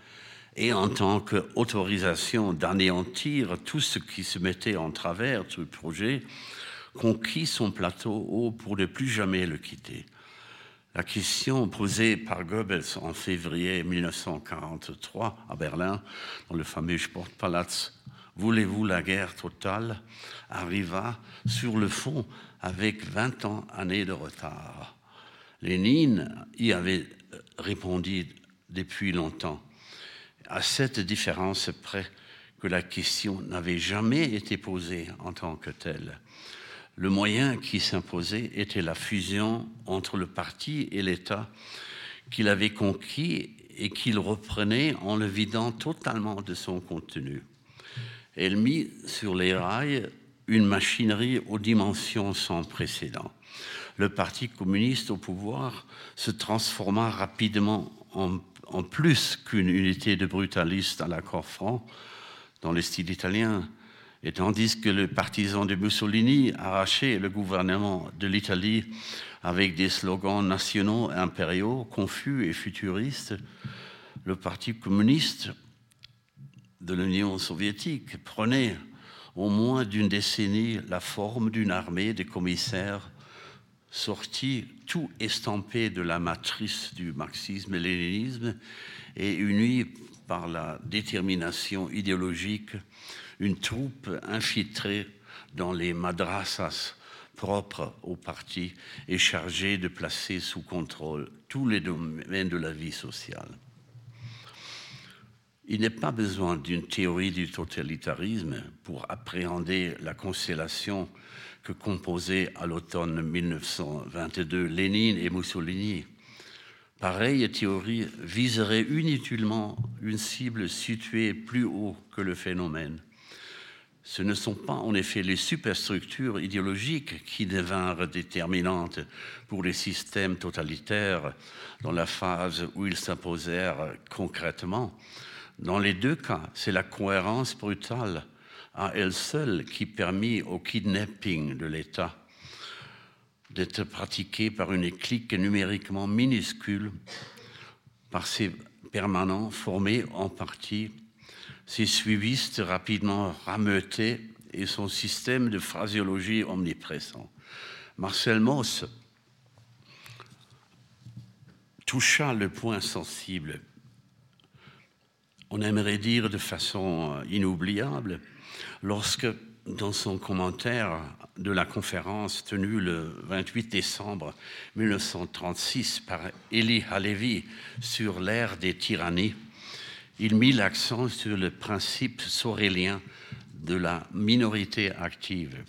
et en tant qu'autorisation d'anéantir tout ce qui se mettait en travers du projet, conquit son plateau haut pour ne plus jamais le quitter. La question posée par Goebbels en février 1943 à Berlin, dans le fameux Sportpalaz, Voulez-vous la guerre totale arriva sur le fond avec 20 ans années de retard. Lénine y avait répondu depuis longtemps, à cette différence près que la question n'avait jamais été posée en tant que telle. Le moyen qui s'imposait était la fusion entre le parti et l'État qu'il avait conquis et qu'il reprenait en le vidant totalement de son contenu. Elle mit sur les rails une machinerie aux dimensions sans précédent. Le Parti communiste au pouvoir se transforma rapidement en, plus qu'une unité de brutalistes à l'accord franc, dans le style italien, et tandis que le partisan de Mussolini arrachait le gouvernement de l'Italie avec des slogans nationaux impériaux, confus et futuristes, le Parti communiste de l'Union soviétique prenait au moins d'une décennie la forme d'une armée de commissaires sortis tout estampés de la matrice du marxisme et léninisme et unis par la détermination idéologique une troupe infiltrée dans les madrasas propres au parti et chargée de placer sous contrôle tous les domaines de la vie sociale. Il n'est pas besoin d'une théorie du totalitarisme pour appréhender la constellation que composaient à l'automne 1922 Lénine et Mussolini. Pareille théorie viserait inutilement une cible située plus haut que le phénomène ce ne sont pas en effet les superstructures idéologiques qui devinrent déterminantes pour les systèmes totalitaires dans la phase où ils s'imposèrent concrètement. Dans les deux cas, c'est la cohérence brutale à elle seule qui permit au kidnapping de l'État d'être pratiqué par une clique numériquement minuscule, par ces permanents formés en partie ses suivistes rapidement rameutés et son système de phraséologie omniprésent. Marcel Mauss toucha le point sensible. On aimerait dire de façon inoubliable lorsque, dans son commentaire de la conférence tenue le 28 décembre 1936 par Elie Halevi sur l'ère des tyrannies, il mit l'accent sur le principe sorélien de la minorité active.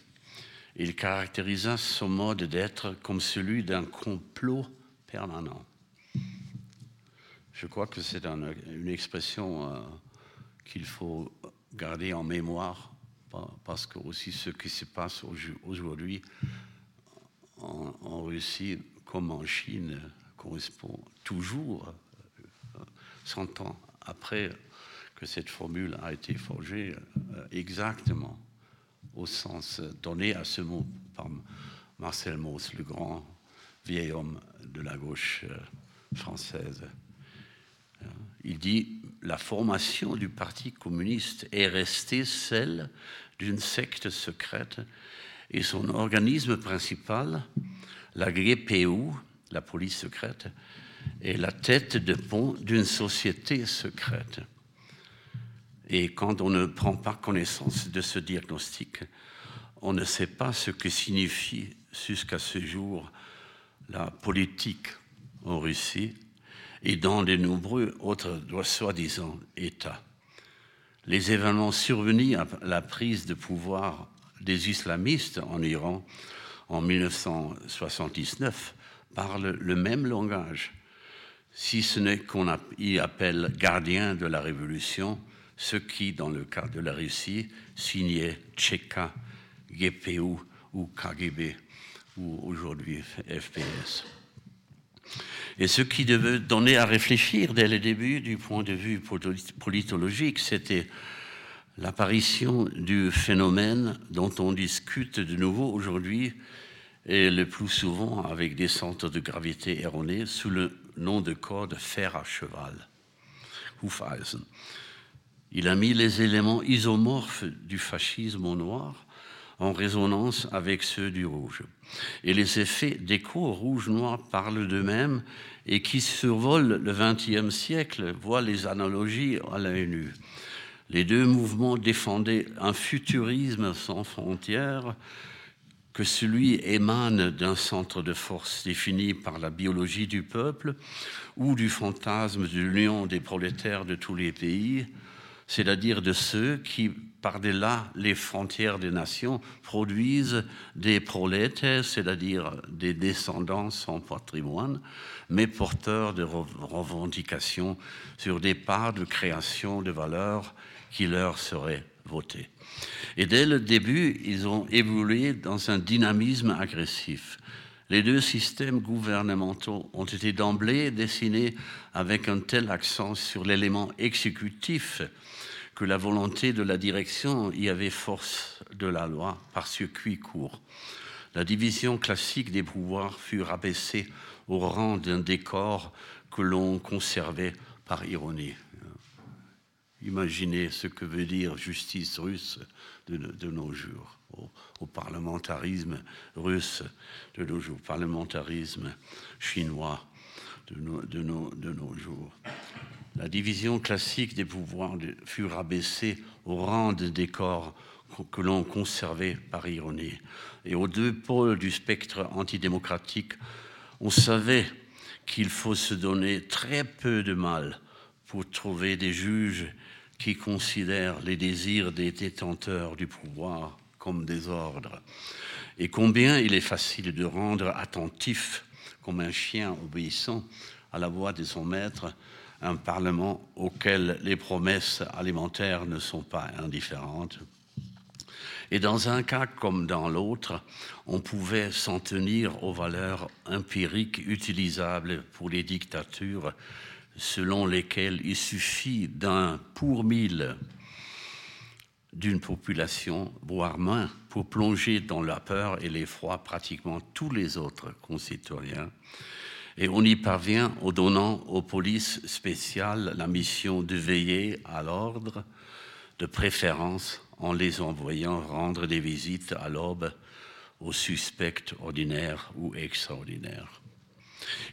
Il caractérisa son mode d'être comme celui d'un complot permanent. Je crois que c'est une expression euh, qu'il faut garder en mémoire parce que aussi ce qui se passe aujourd'hui en, Russie comme en Chine correspond toujours, 100 euh, ans après que cette formule a été forgée euh, exactement au sens donné à ce mot par Marcel Mauss, le grand vieil homme de la gauche euh, française. Euh, il dit la formation du Parti communiste est restée celle d'une secte secrète et son organisme principal, la GPU, la police secrète, est la tête de pont d'une société secrète. Et quand on ne prend pas connaissance de ce diagnostic, on ne sait pas ce que signifie jusqu'à ce jour la politique en Russie et dans de nombreux autres soi-disant États. Les événements survenus à la prise de pouvoir des islamistes en Iran en 1979 parlent le même langage, si ce n'est qu'on y appelle gardien de la révolution, ce qui, dans le cas de la Russie, signait Tchéka, GPU ou KGB, ou aujourd'hui FPS. Et ce qui devait donner à réfléchir dès le début du point de vue politologique, c'était l'apparition du phénomène dont on discute de nouveau aujourd'hui, et le plus souvent avec des centres de gravité erronés, sous le nom de code fer à cheval, Hufeisen. Il a mis les éléments isomorphes du fascisme au noir en résonance avec ceux du rouge. Et les effets d'écho rouge-noir parlent d'eux-mêmes et qui survolent le XXe siècle voient les analogies à l'œil nu. Les deux mouvements défendaient un futurisme sans frontières, que celui émane d'un centre de force défini par la biologie du peuple ou du fantasme de l'union des prolétaires de tous les pays, c'est-à-dire de ceux qui, par-delà les frontières des nations, produisent des prolétaires, c'est-à-dire des descendants sans patrimoine, mais porteurs de revendications sur des parts de création de valeurs qui leur seraient Et dès le début, ils ont évolué dans un dynamisme agressif. Les deux systèmes gouvernementaux ont été d'emblée dessinés avec un tel accent sur l'élément exécutif que la volonté de la direction y avait force de la loi par circuit court. La division classique des pouvoirs fut rabaissée au rang d'un décor que l'on conservait par ironie. Imaginez ce que veut dire justice russe de, nos jours, au, parlementarisme russe de nos jours, parlementarisme chinois de nos, de nos jours. La division classique des pouvoirs fut rabaissée au rang de décor que l'on conservait par ironie. Et aux deux pôles du spectre antidémocratique, on savait qu'il faut se donner très peu de mal pour trouver des juges qui considèrent les désirs des détenteurs du pouvoir comme des ordres, et combien il est facile de rendre attentif, comme un chien obéissant à la voix de son maître, un Parlement auquel les promesses alimentaires ne sont pas indifférentes. Et dans un cas comme dans l'autre, on pouvait s'en tenir aux valeurs empiriques utilisables pour les dictatures selon lesquels il suffit d'un pour mille d'une population, voire moins, pour plonger dans la peur et l'effroi pratiquement tous les autres concitoyens. Et on y parvient en donnant aux polices spéciales la mission de veiller à l'ordre, de préférence en les envoyant rendre des visites à l'aube aux suspects ordinaires ou extraordinaires.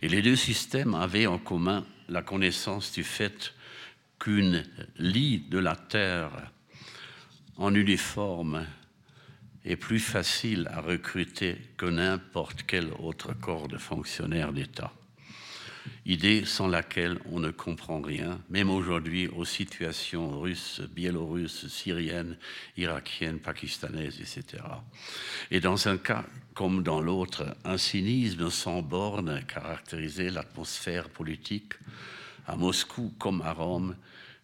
Et les deux systèmes avaient en commun la connaissance du fait qu'une lie de la terre en uniforme est plus facile à recruter que n'importe quel autre corps de fonctionnaires d'État idée sans laquelle on ne comprend rien, même aujourd'hui aux situations russes, biélorusses, syriennes, irakiennes, pakistanaises, etc. Et dans un cas comme dans l'autre, un cynisme sans borne caractérisait l'atmosphère politique. À Moscou comme à Rome,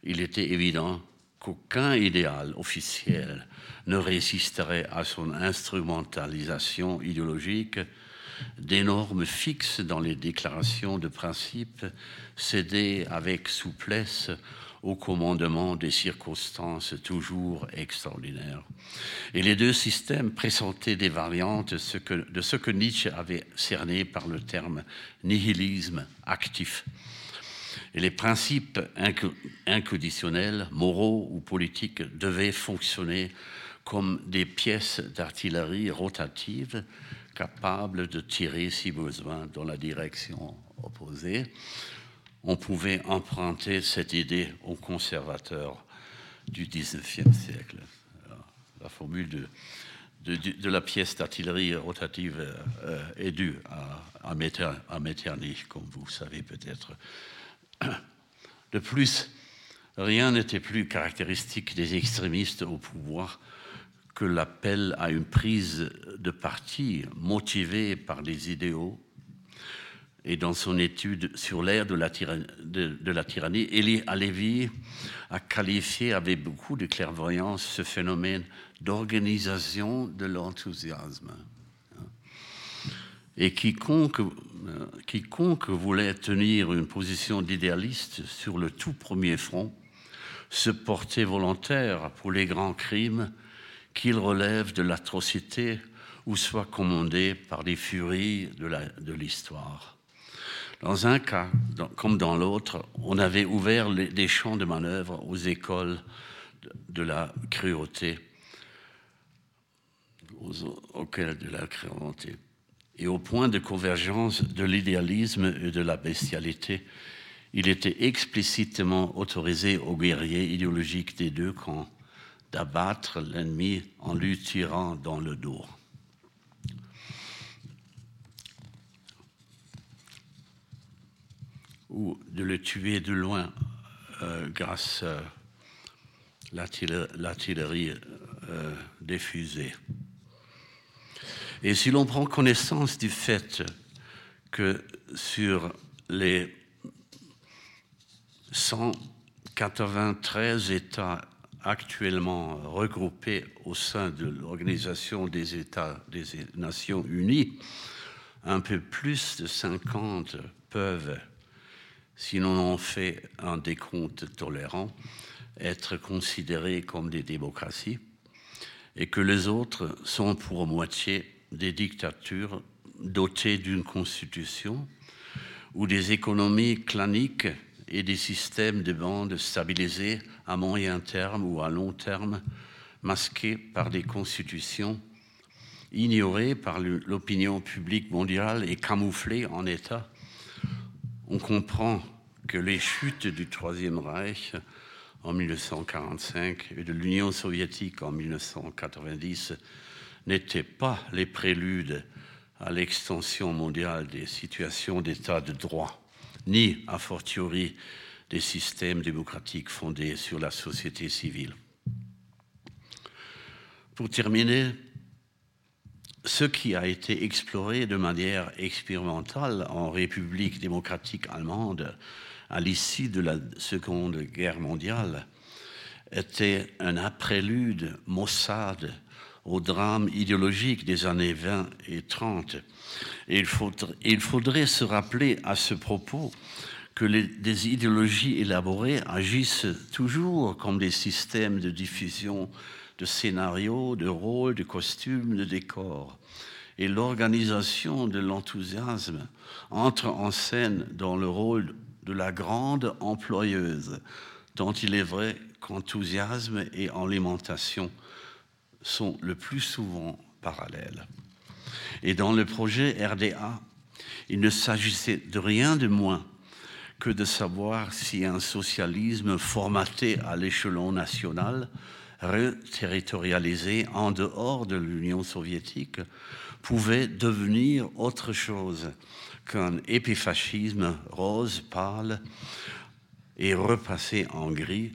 il était évident qu'aucun idéal officiel ne résisterait à son instrumentalisation idéologique des normes fixes dans les déclarations de principe, cédées avec souplesse au commandement des circonstances toujours extraordinaires. Et les deux systèmes présentaient des variantes de ce que Nietzsche avait cerné par le terme nihilisme actif. Et les principes inconditionnels, moraux ou politiques devaient fonctionner comme des pièces d'artillerie rotatives capables de tirer, si besoin, dans la direction opposée. On pouvait emprunter cette idée aux conservateurs du XIXe siècle. la formule de, la pièce d'artillerie rotative euh, est due à, à, Metternich, comme vous savez peut-être. De plus, rien n'était plus caractéristique des extrémistes au pouvoir que l'appel à une prise de parti motivée par des idéaux. Et dans son étude sur l'ère de, la tyrannie, Elie Alevi a qualifié avec beaucoup de clairvoyance ce phénomène d'organisation de l'enthousiasme. Et quiconque, quiconque voulait tenir une position d'idéaliste sur le tout premier front se portait volontaire pour les grands crimes qu'il relève de l'atrocité ou soit commandé par les furies de l'histoire. Dans un cas, comme dans l'autre, on avait ouvert des champs de manœuvre aux écoles de la cruauté, auxquelles de la cruauté, et au point de convergence de l'idéalisme et de la bestialité, il était explicitement autorisé aux guerriers idéologiques des deux camps d'abattre l'ennemi en lui tirant dans le dos. Ou de le tuer de loin euh, grâce à l'artillerie euh, des fusées. Et si l'on prend connaissance du fait que sur les 193 États actuellement regroupés au sein de l'Organisation des États des Nations Unies, un peu plus de 50 peuvent, si l'on en fait un décompte tolérant, être considérés comme des démocraties, et que les autres sont pour moitié des dictatures dotées d'une constitution ou des économies claniques et des systèmes de bandes stabilisés à moyen terme ou à long terme, masqués par des constitutions ignorées par l'opinion publique mondiale et camouflées en État, on comprend que les chutes du Troisième Reich en 1945 et de l'Union soviétique en 1990 n'étaient pas les préludes à l'extension mondiale des situations d'état de droit ni a fortiori des systèmes démocratiques fondés sur la société civile. Pour terminer, ce qui a été exploré de manière expérimentale en République démocratique allemande à l'issue de la Seconde Guerre mondiale était un prélude maussade au drame idéologique des années 20 et 30 et il faudrait, se rappeler à ce propos que des idéologies élaborées agissent toujours comme des systèmes de diffusion de scénarios, de rôles, de costumes, de décors. Et l'organisation de l'enthousiasme entre en scène dans le rôle de la grande employeuse, dont il est vrai qu'enthousiasme et alimentation sont le plus souvent parallèles. Et dans le projet RDA, il ne s'agissait de rien de moins que de savoir si un socialisme formaté à l'échelon national, reterritorialisé en dehors de l'Union soviétique, pouvait devenir autre chose qu'un épifascisme rose pâle et repassé en gris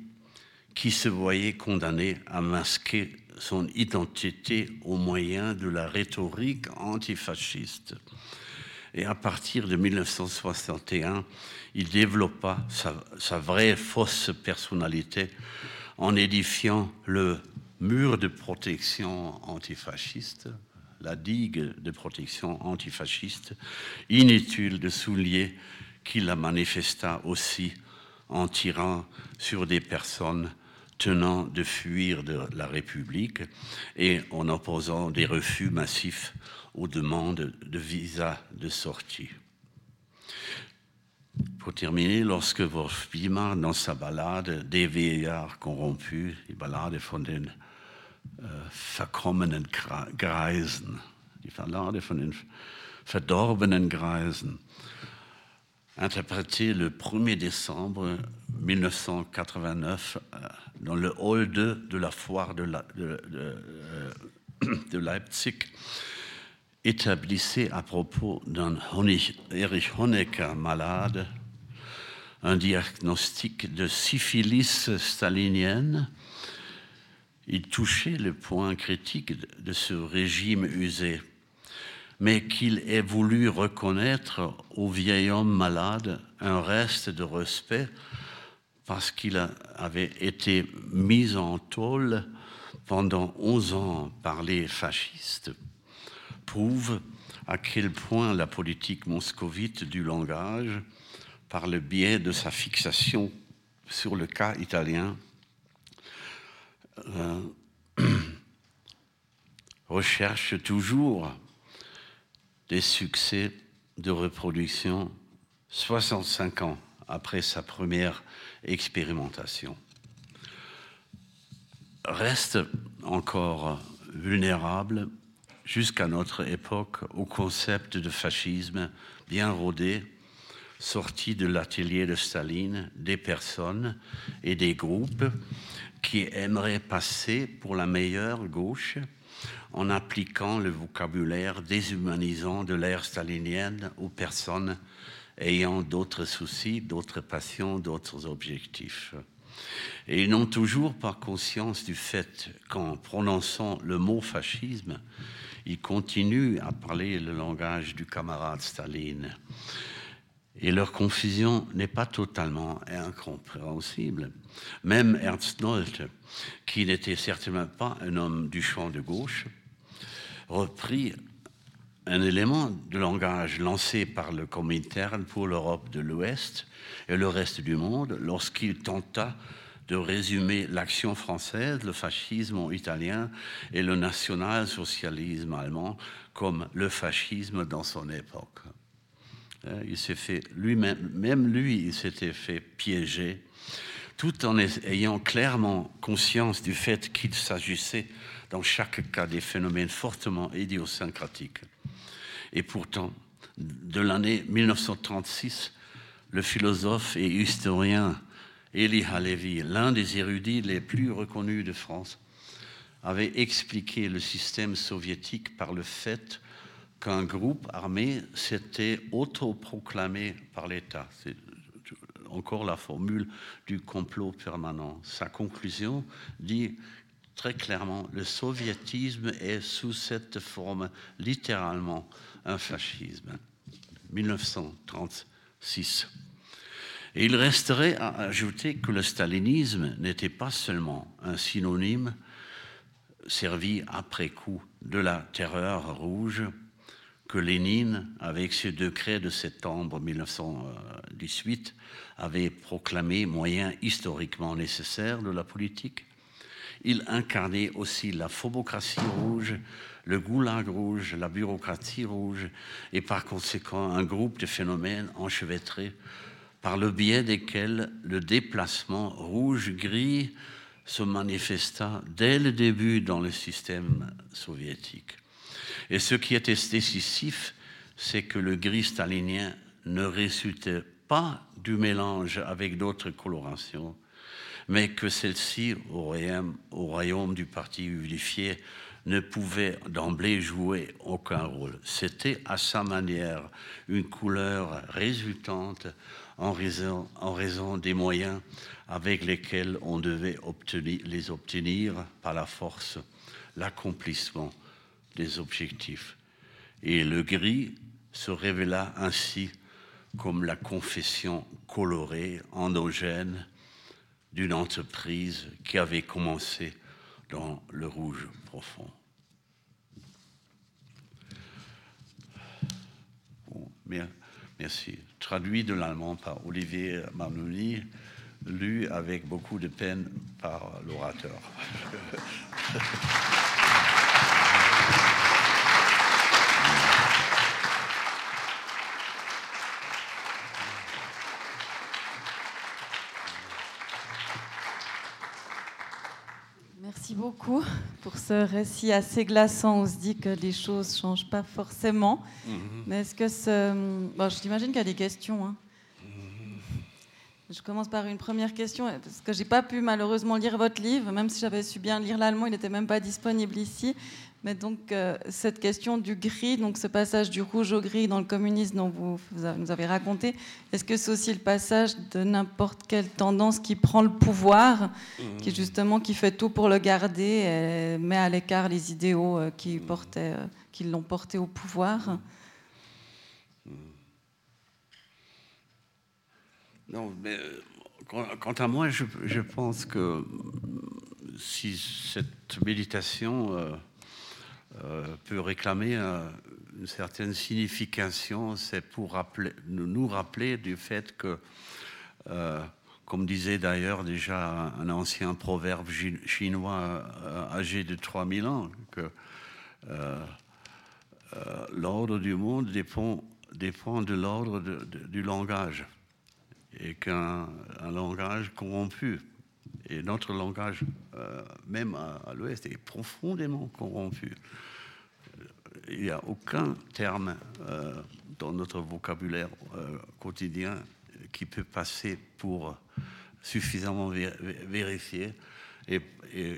qui se voyait condamné à masquer son identité au moyen de la rhétorique antifasciste. Et à partir de 1961, il développa sa, vraie fausse personnalité en édifiant le mur de protection antifasciste, la digue de protection antifasciste, inutile de souligner qu'il la manifesta aussi en tirant sur des personnes tenant de fuir de la République et en opposant des refus massifs aux demandes de visa de sortie. Pour terminer, lorsque Wolf Biemer, dans sa ballade Des vieillards corrompus, die Ballade von den verkommenen Greisen, die Ballade von den Greisen, interprété le 1er décembre 1989 euh, dans le hall 2 de la foire de, euh, de Leipzig, établissait à propos d'un Erich Honecker malade un diagnostic de syphilis stalinienne. Il touchait le point critique de ce régime usé, mais qu'il ait voulu reconnaître au vieil homme malade un reste de respect parce qu'il avait été mis en tôle pendant 11 ans par les fascistes, prouve à quel point la politique moscovite du langage par le biais de sa fixation sur le cas italien, euh, recherche toujours des succès de reproduction 65 ans après sa première expérimentation. Reste encore vulnérable jusqu'à notre époque au concept de fascisme bien rodé sortis de l'atelier de Staline des personnes et des groupes qui aimeraient passer pour la meilleure gauche en appliquant le vocabulaire déshumanisant de l'ère stalinienne aux personnes ayant d'autres soucis, d'autres passions, d'autres objectifs. Et ils n'ont toujours pas conscience du fait qu'en prononçant le mot fascisme, ils continuent à parler le langage du camarade Staline. Et leur confusion n'est pas totalement incompréhensible. Même Ernst Nolte, qui n'était certainement pas un homme du champ de gauche, reprit un élément de langage lancé par le Comintern pour l'Europe de l'Ouest et le reste du monde lorsqu'il tenta de résumer l'action française, le fascisme italien et le national-socialisme allemand comme le fascisme dans son époque. Hein, il s'est fait lui-même, même lui, il s'était fait piéger, tout en ayant clairement conscience du fait qu'il s'agissait dans chaque cas des phénomènes fortement idiosyncratiques. Et pourtant, de l'année 1936, le philosophe et historien Elie Halevi, l'un des érudits les plus reconnus de France, avait expliqué le système soviétique par le fait qu'un groupe armé s'était autoproclamé par l'État. C'est encore la formule du complot permanent. Sa conclusion dit très clairement, le soviétisme est sous cette forme littéralement un fascisme. 1936. Et il resterait à ajouter que le stalinisme n'était pas seulement un synonyme servi après coup de la terreur rouge, que Lénine, avec ses décrets de septembre 1918, avait proclamé moyen historiquement nécessaire de la politique. Il incarnait aussi la phobocratie rouge, le goulag rouge, la bureaucratie rouge, et par conséquent un groupe de phénomènes enchevêtrés par le biais desquels le déplacement rouge-gris se manifesta dès le début dans le système soviétique. Et ce qui était décisif, c'est que le gris stalinien ne résultait pas du mélange avec d'autres colorations, mais que celle-ci, au royaume, au royaume du parti unifié, ne pouvait d'emblée jouer aucun rôle. C'était à sa manière une couleur résultante en raison, des moyens avec lesquels on devait les obtenir par la force, l'accomplissement des objectifs. Et le gris se révéla ainsi comme la confession colorée, endogène d'une entreprise qui avait commencé dans le rouge profond. merci. Traduit de l'allemand par Olivier Marnouni, lu avec beaucoup de peine par l'orateur. beaucoup pour ce récit assez glaçant. On se dit que les choses ne changent pas forcément. Mhm. Mais est-ce que ce... Bon, je t'imagine qu'il y a des questions. Hein. Je commence par une première question, parce que j'ai pas pu malheureusement lire votre livre, même si j'avais su bien lire l'allemand, il n'était même pas disponible ici. Mais donc euh, cette question du gris, donc ce passage du rouge au gris dans le communisme dont vous, nous avez raconté, est-ce que c'est aussi le passage de n'importe quelle tendance qui prend le pouvoir, qui mmh. justement qui fait tout pour le garder, et met à l'écart les idéaux euh, qui portaient, euh, qui l'ont porté au pouvoir? Non, mais quant à moi, je, pense que si cette méditation euh, peut réclamer euh, une certaine signification, c'est pour rappeler, nous rappeler du fait que, euh, comme disait d'ailleurs déjà un ancien proverbe chinois âgé de 3000 ans, que l'ordre du monde dépend de l'ordre du langage et qu'un langage corrompu et notre langage, euh, même à, l'Ouest, est profondément corrompu. Il n'y a aucun terme euh, dans notre vocabulaire euh, quotidien qui peut passer pour suffisamment vérifié. Et,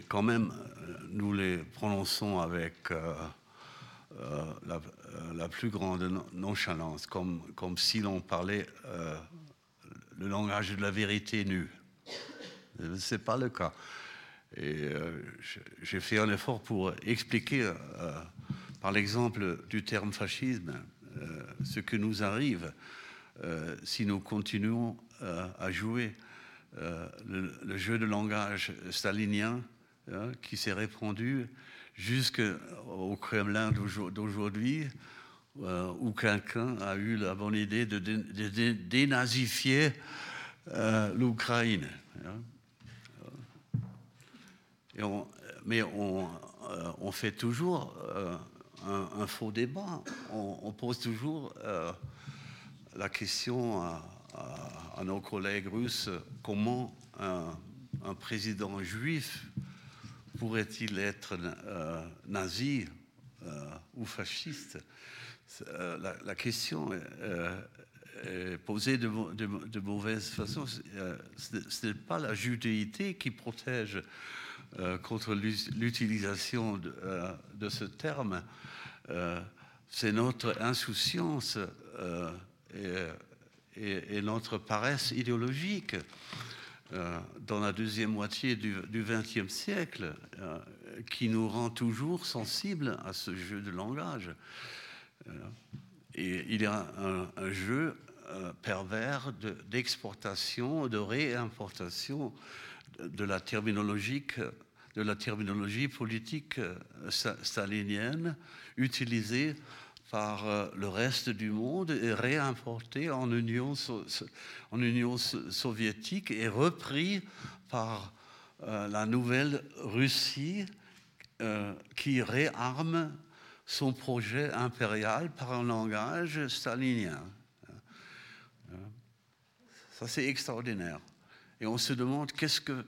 quand même, nous les prononçons avec la, plus grande nonchalance, comme, comme si l'on parlait le langage de la vérité nue. Ce n'est pas le cas. Et euh, j'ai fait un effort pour expliquer, euh, par l'exemple du terme fascisme, euh, ce que nous arrive si nous continuons à jouer le, jeu de langage stalinien hein, qui s'est répandu jusqu'au Kremlin d'aujourd'hui, où quelqu'un a eu la bonne idée de, dénazifier l'Ukraine. Mais on, euh, on, fait toujours euh, un, faux débat. On, pose toujours euh, la question à, nos collègues russes comment un, président juif pourrait-il être nazi ou fasciste? La, question est, posée de, mauvaise façon. Ce n'est pas la judéité qui protège euh, contre l'utilisation euh, de, ce terme, euh, c'est notre insouciance et, notre paresse idéologique dans la deuxième moitié du XXe siècle qui nous rend toujours sensibles à ce jeu de langage. Et il y a un, jeu pervers d'exportation, de, réimportation de la terminologie de la terminologie politique euh, stalinienne utilisée par euh, le reste du monde et réimportée en Union, en Union soviétique et repris par euh, la nouvelle Russie qui réarme son projet impérial par un langage stalinien. Ça, c'est extraordinaire. Et on se demande qu'est-ce que,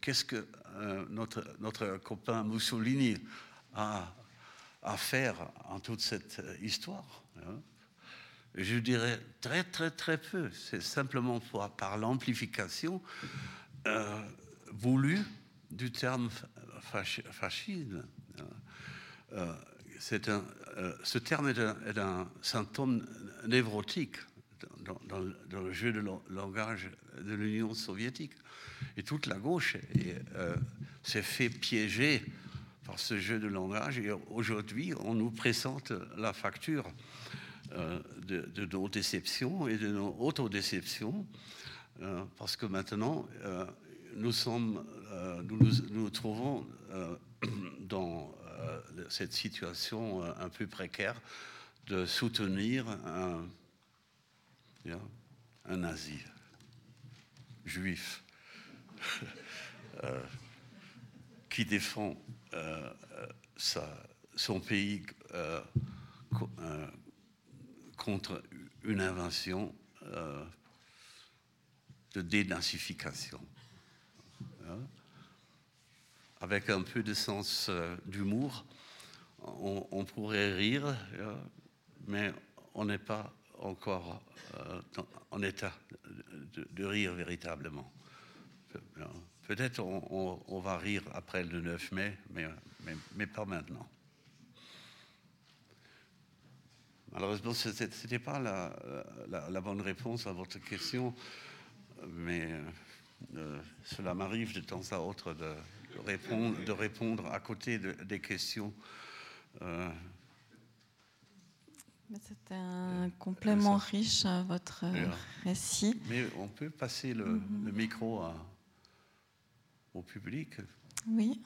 qu'est-ce que euh, notre, notre copain Mussolini a à faire en toute cette histoire hein. Je dirais très très très peu. C'est simplement par l'amplification euh, voulue du terme fascisme. Euh, un, ce terme est un, symptôme névrotique dans, le jeu de langage de l'Union soviétique. Et toute la gauche euh, s'est fait piéger par ce jeu de langage. Et aujourd'hui, on nous présente la facture euh, de, nos déceptions et de nos autodéceptions, euh, parce que maintenant, nous, sommes, nous, nous, trouvons dans cette situation un peu précaire de soutenir un, un nazi juif euh, qui défend euh, son pays euh, contre une invention de dénazification. Hein. Avec un peu de sens d'humour, on, pourrait rire, mais on n'est pas encore en état de, rire véritablement. Peut-être on, va rire après le 9 mai, mais, pas maintenant. Malheureusement, ce n'était pas la, bonne réponse à votre question, mais euh, cela m'arrive de temps à autre de, répondre, de répondre à côté des questions. Euh, C'était un complément riche à votre récit. Mais on peut passer le, mhm. micro au public. Oui.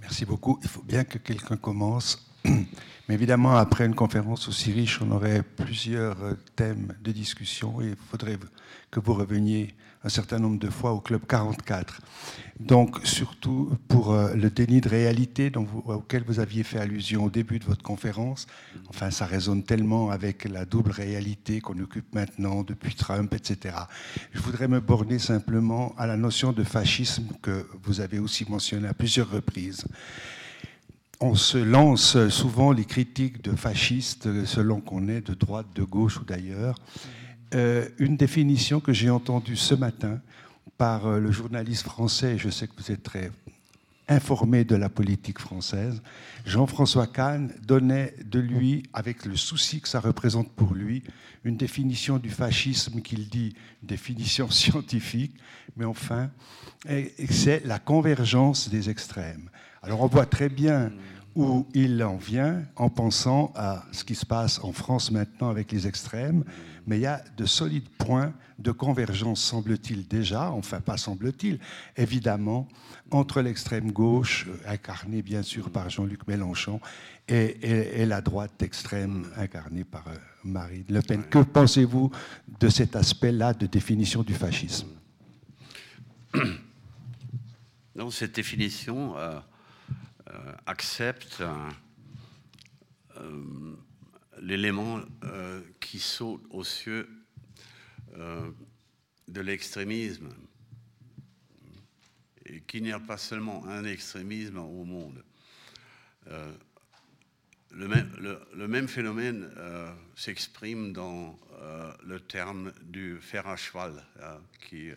Merci beaucoup. Il faut bien que quelqu'un commence. Évidemment, après une conférence aussi riche, on aurait plusieurs thèmes de discussion et il faudrait que vous reveniez un certain nombre de fois au Club 44. Donc, surtout pour euh, le déni de réalité auquel vous aviez fait allusion au début de votre conférence, enfin, ça résonne tellement avec la double réalité qu'on occupe maintenant depuis Trump, etc. Je voudrais me borner simplement à la notion de fascisme que vous avez aussi mentionné à plusieurs reprises on se lance souvent les critiques de fascistes selon qu'on est de droite, de gauche ou d'ailleurs. Euh, une définition que j'ai entendue ce matin par euh, le journaliste français, je sais que vous êtes très informé de la politique française, Jean-François Kahn donnait de lui, avec le souci que ça représente pour lui, une définition du fascisme qu'il dit, définition scientifique, mais enfin, c'est la convergence des extrêmes. Alors on voit très bien où il en vient en pensant à ce qui se passe en France maintenant avec les extrêmes, mais il y a de solides points de convergence, semble-t-il déjà, enfin pas semble-t-il, évidemment, entre l'extrême gauche, euh, incarnée bien sûr par Jean-Luc Mélenchon, et, la droite extrême, incarnée par euh, Marine Le Pen. Que pensez-vous de cet aspect-là de définition du fascisme? Non, cette définition... Euh, accepte euh, l'élément euh, qui saute aux cieux de l'extrémisme et qu'il n'y a pas seulement un extrémisme au monde. le, même, phénomène s'exprime dans le terme du fer à cheval, hein, qui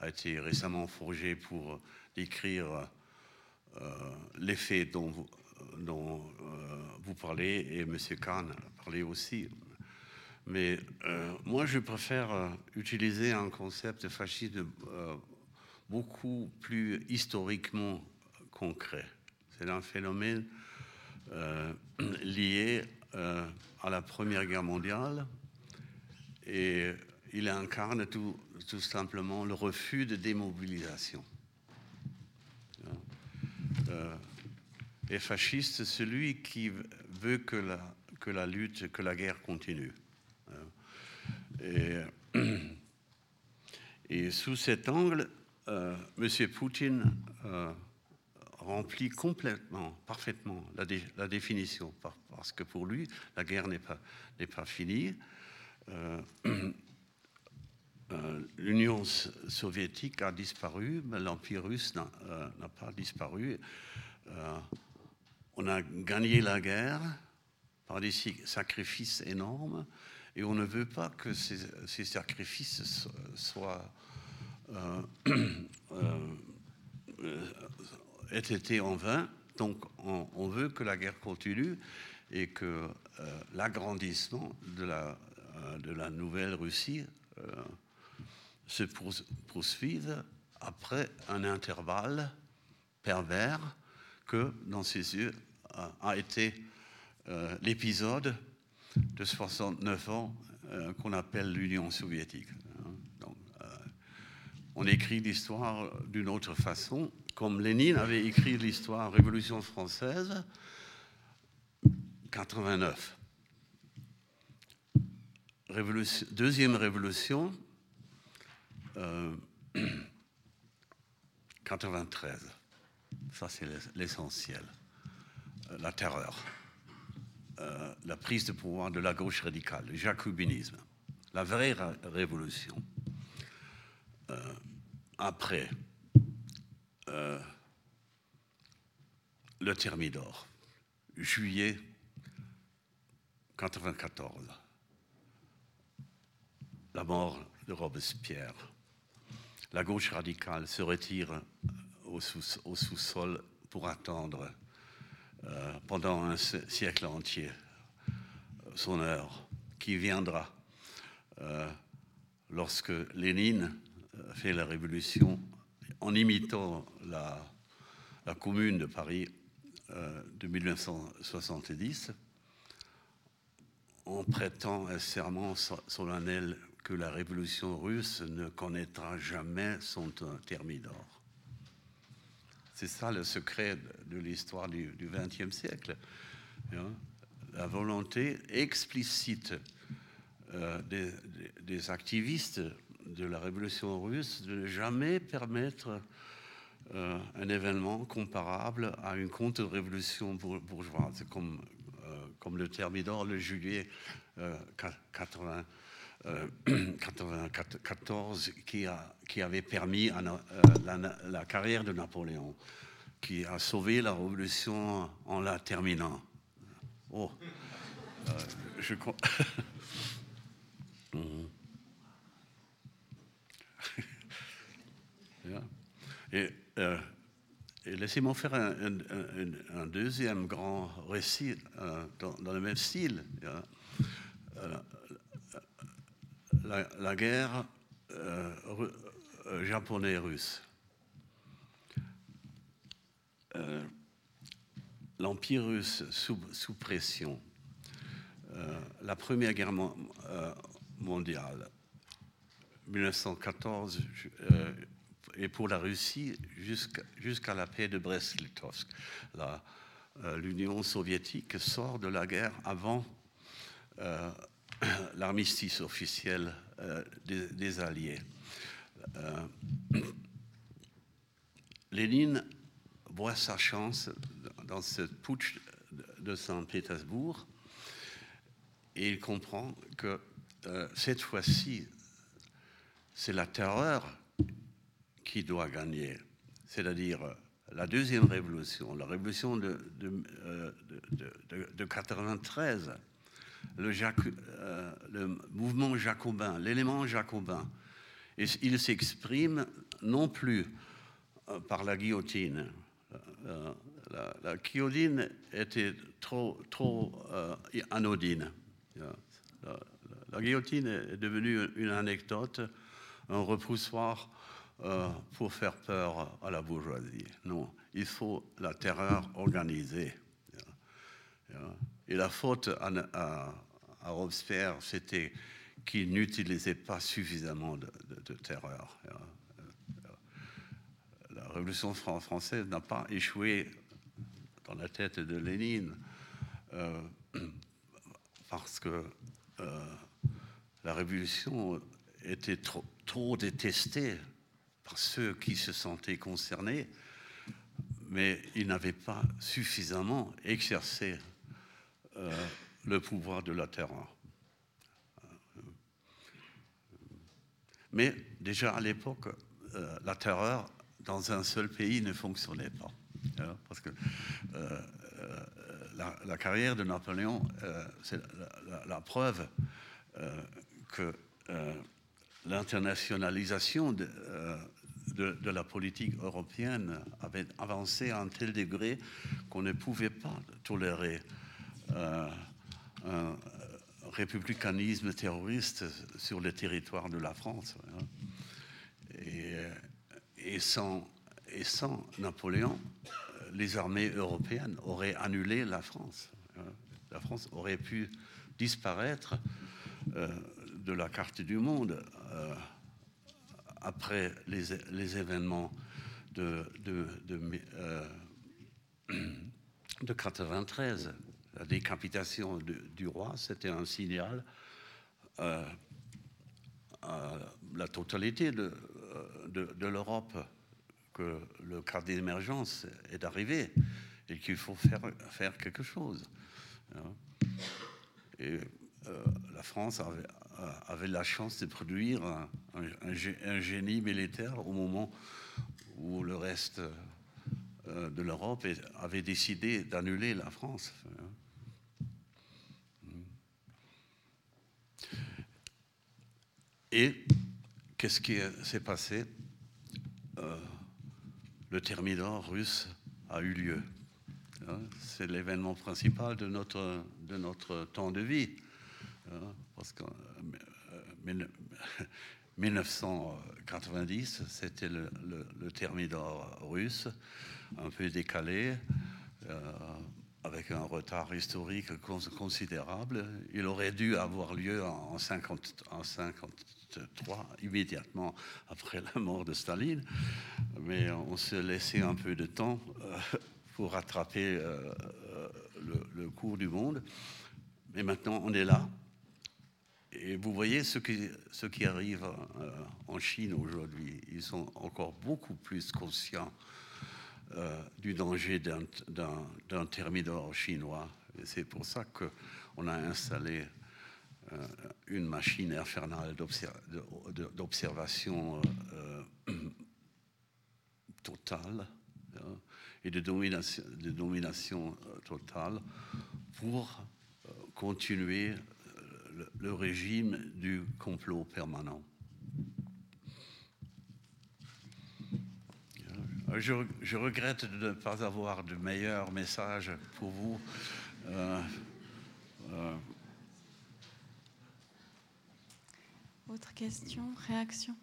a été récemment forgé pour décrire euh, l'effet dont vous, dont, euh, vous parlez et M. Kahn a parlé aussi. Mais euh, moi, je préfère utiliser un concept de fascisme beaucoup plus historiquement concret. C'est un phénomène lié à la Première Guerre mondiale et il incarne tout simplement le refus de démobilisation. Euh, est fasciste celui qui veut que la, lutte, que la guerre continue. Euh, et, et sous cet angle, euh, M. Poutine remplit complètement, parfaitement la, définition, parce que pour lui, la guerre n'est pas, finie. Euh, l'Union soviétique a disparu, mais l'Empire russe n'a euh, pas disparu. Euh, on a gagné la guerre par des sacrifices énormes et on ne veut pas que ces, sacrifices soient aient été en vain. Donc on, veut que la guerre continue et que l'agrandissement de la, de la nouvelle Russie se poursuivent après un intervalle pervers que, dans ses yeux, a été euh, l'épisode de 69 ans euh, qu'on appelle l'Union soviétique. Donc, euh, on écrit l'histoire d'une autre façon, comme Lénine avait écrit l'histoire Révolution française 89. deuxième révolution, 93. Euh, Ça, c'est l'essentiel. Euh, la terreur. euh, la prise de pouvoir de la gauche radicale, le jacobinisme, la vraie révolution. Après le Thermidor, juillet 1994, la mort de Robespierre. La gauche radicale se retire au sous-sol pour attendre euh, pendant un siècle entier son heure qui viendra euh, lorsque Lénine euh, fait la révolution en imitant la, la commune de Paris de 1970 en prêtant un serment solennel que la révolution russe ne connaîtra jamais son thermidor. C'est ça le secret de l'histoire du XXe siècle. Hein. La volonté explicite euh, des, activistes de la révolution russe de ne jamais permettre euh, un événement comparable à une contre-révolution bourgeoise, comme, euh, comme le Thermidor le juillet 80. 1994 qui, a, qui avait permis euh, la, carrière de Napoléon, qui a sauvé la révolution en la terminant. Oh, euh, je crois. Mhm. et, euh, laissez-moi faire un, deuxième grand récit dans, le même style la, guerre euh, euh, japonais-russe. Euh, L'Empire russe sous, pression. la Première Guerre mondiale, 1914, et pour la Russie jusqu'à la paix de Brest-Litovsk. L'Union soviétique sort de la guerre avant l'armistice officiel euh, des, Alliés. Euh, Lénine voit sa chance dans ce putsch de Saint-Pétersbourg et il comprend que euh, cette fois-ci, c'est la terreur qui doit gagner, c'est-à-dire la deuxième révolution, la révolution de, de, de, de 93 le, euh, le mouvement jacobin, l'élément jacobin. Et il s'exprime non plus euh, par la guillotine. Euh, la, guillotine était trop anodine. La, guillotine est devenue une anecdote, un repoussoir pour faire peur à la bourgeoisie. Non, il faut la terreur organisée. Et la faute à, Robespierre, c'était qu'il n'utilisait pas suffisamment de, terreur. La Révolution française n'a pas échoué dans la tête de Lénine euh, parce que euh, la Révolution était trop, détestée par ceux qui se sentaient concernés, mais il n'avait pas suffisamment exercé euh, le pouvoir de la terreur. Mais déjà à l'époque, euh, la terreur dans un seul pays ne fonctionnait pas. Hein, parce que euh, la, carrière de Napoléon, c'est la, preuve que l'internationalisation de, la politique européenne avait avancé à un tel degré qu'on ne pouvait pas tolérer euh, un républicanisme terroriste sur le territoire de la France. Hein. Et, et, sans, et sans Napoléon, les armées européennes auraient annulé la France. Hein. La France aurait pu disparaître euh, de la carte du monde euh, après les, les, événements de, de, de, de 93 la décapitation du roi, c'était un signal euh, à la totalité de, de, l'Europe que le cas d'émergence est arrivé et qu'il faut faire, faire quelque chose. Hein. Et la France avait, la chance de produire un, génie militaire au moment où le reste de l'Europe avait décidé d'annuler la France. Et qu'est-ce qui s'est passé euh, Le Thermidor russe a eu lieu. Hein, c'est l'événement principal de notre, de notre temps de vie. Hein, parce que 1990, euh, c'était le, Thermidor russe, un peu décalé. Euh, avec un retard historique considérable. Il aurait dû avoir lieu en 1953, immédiatement après la mort de Staline, mais on s'est laissé un peu de temps euh, pour rattraper euh, le, cours du monde. Mais maintenant, on est là. Et vous voyez ce qui, arrive euh, en Chine aujourd'hui. Ils sont encore beaucoup plus conscients euh, du danger d'un thermidor chinois. C'est pour ça qu'on a installé euh, une machine infernale d'observation euh, totale hein, et de domination, totale pour continuer le régime du complot permanent. Je, regrette de ne pas avoir de meilleurs messages pour vous. Euh, euh. Autre question, réaction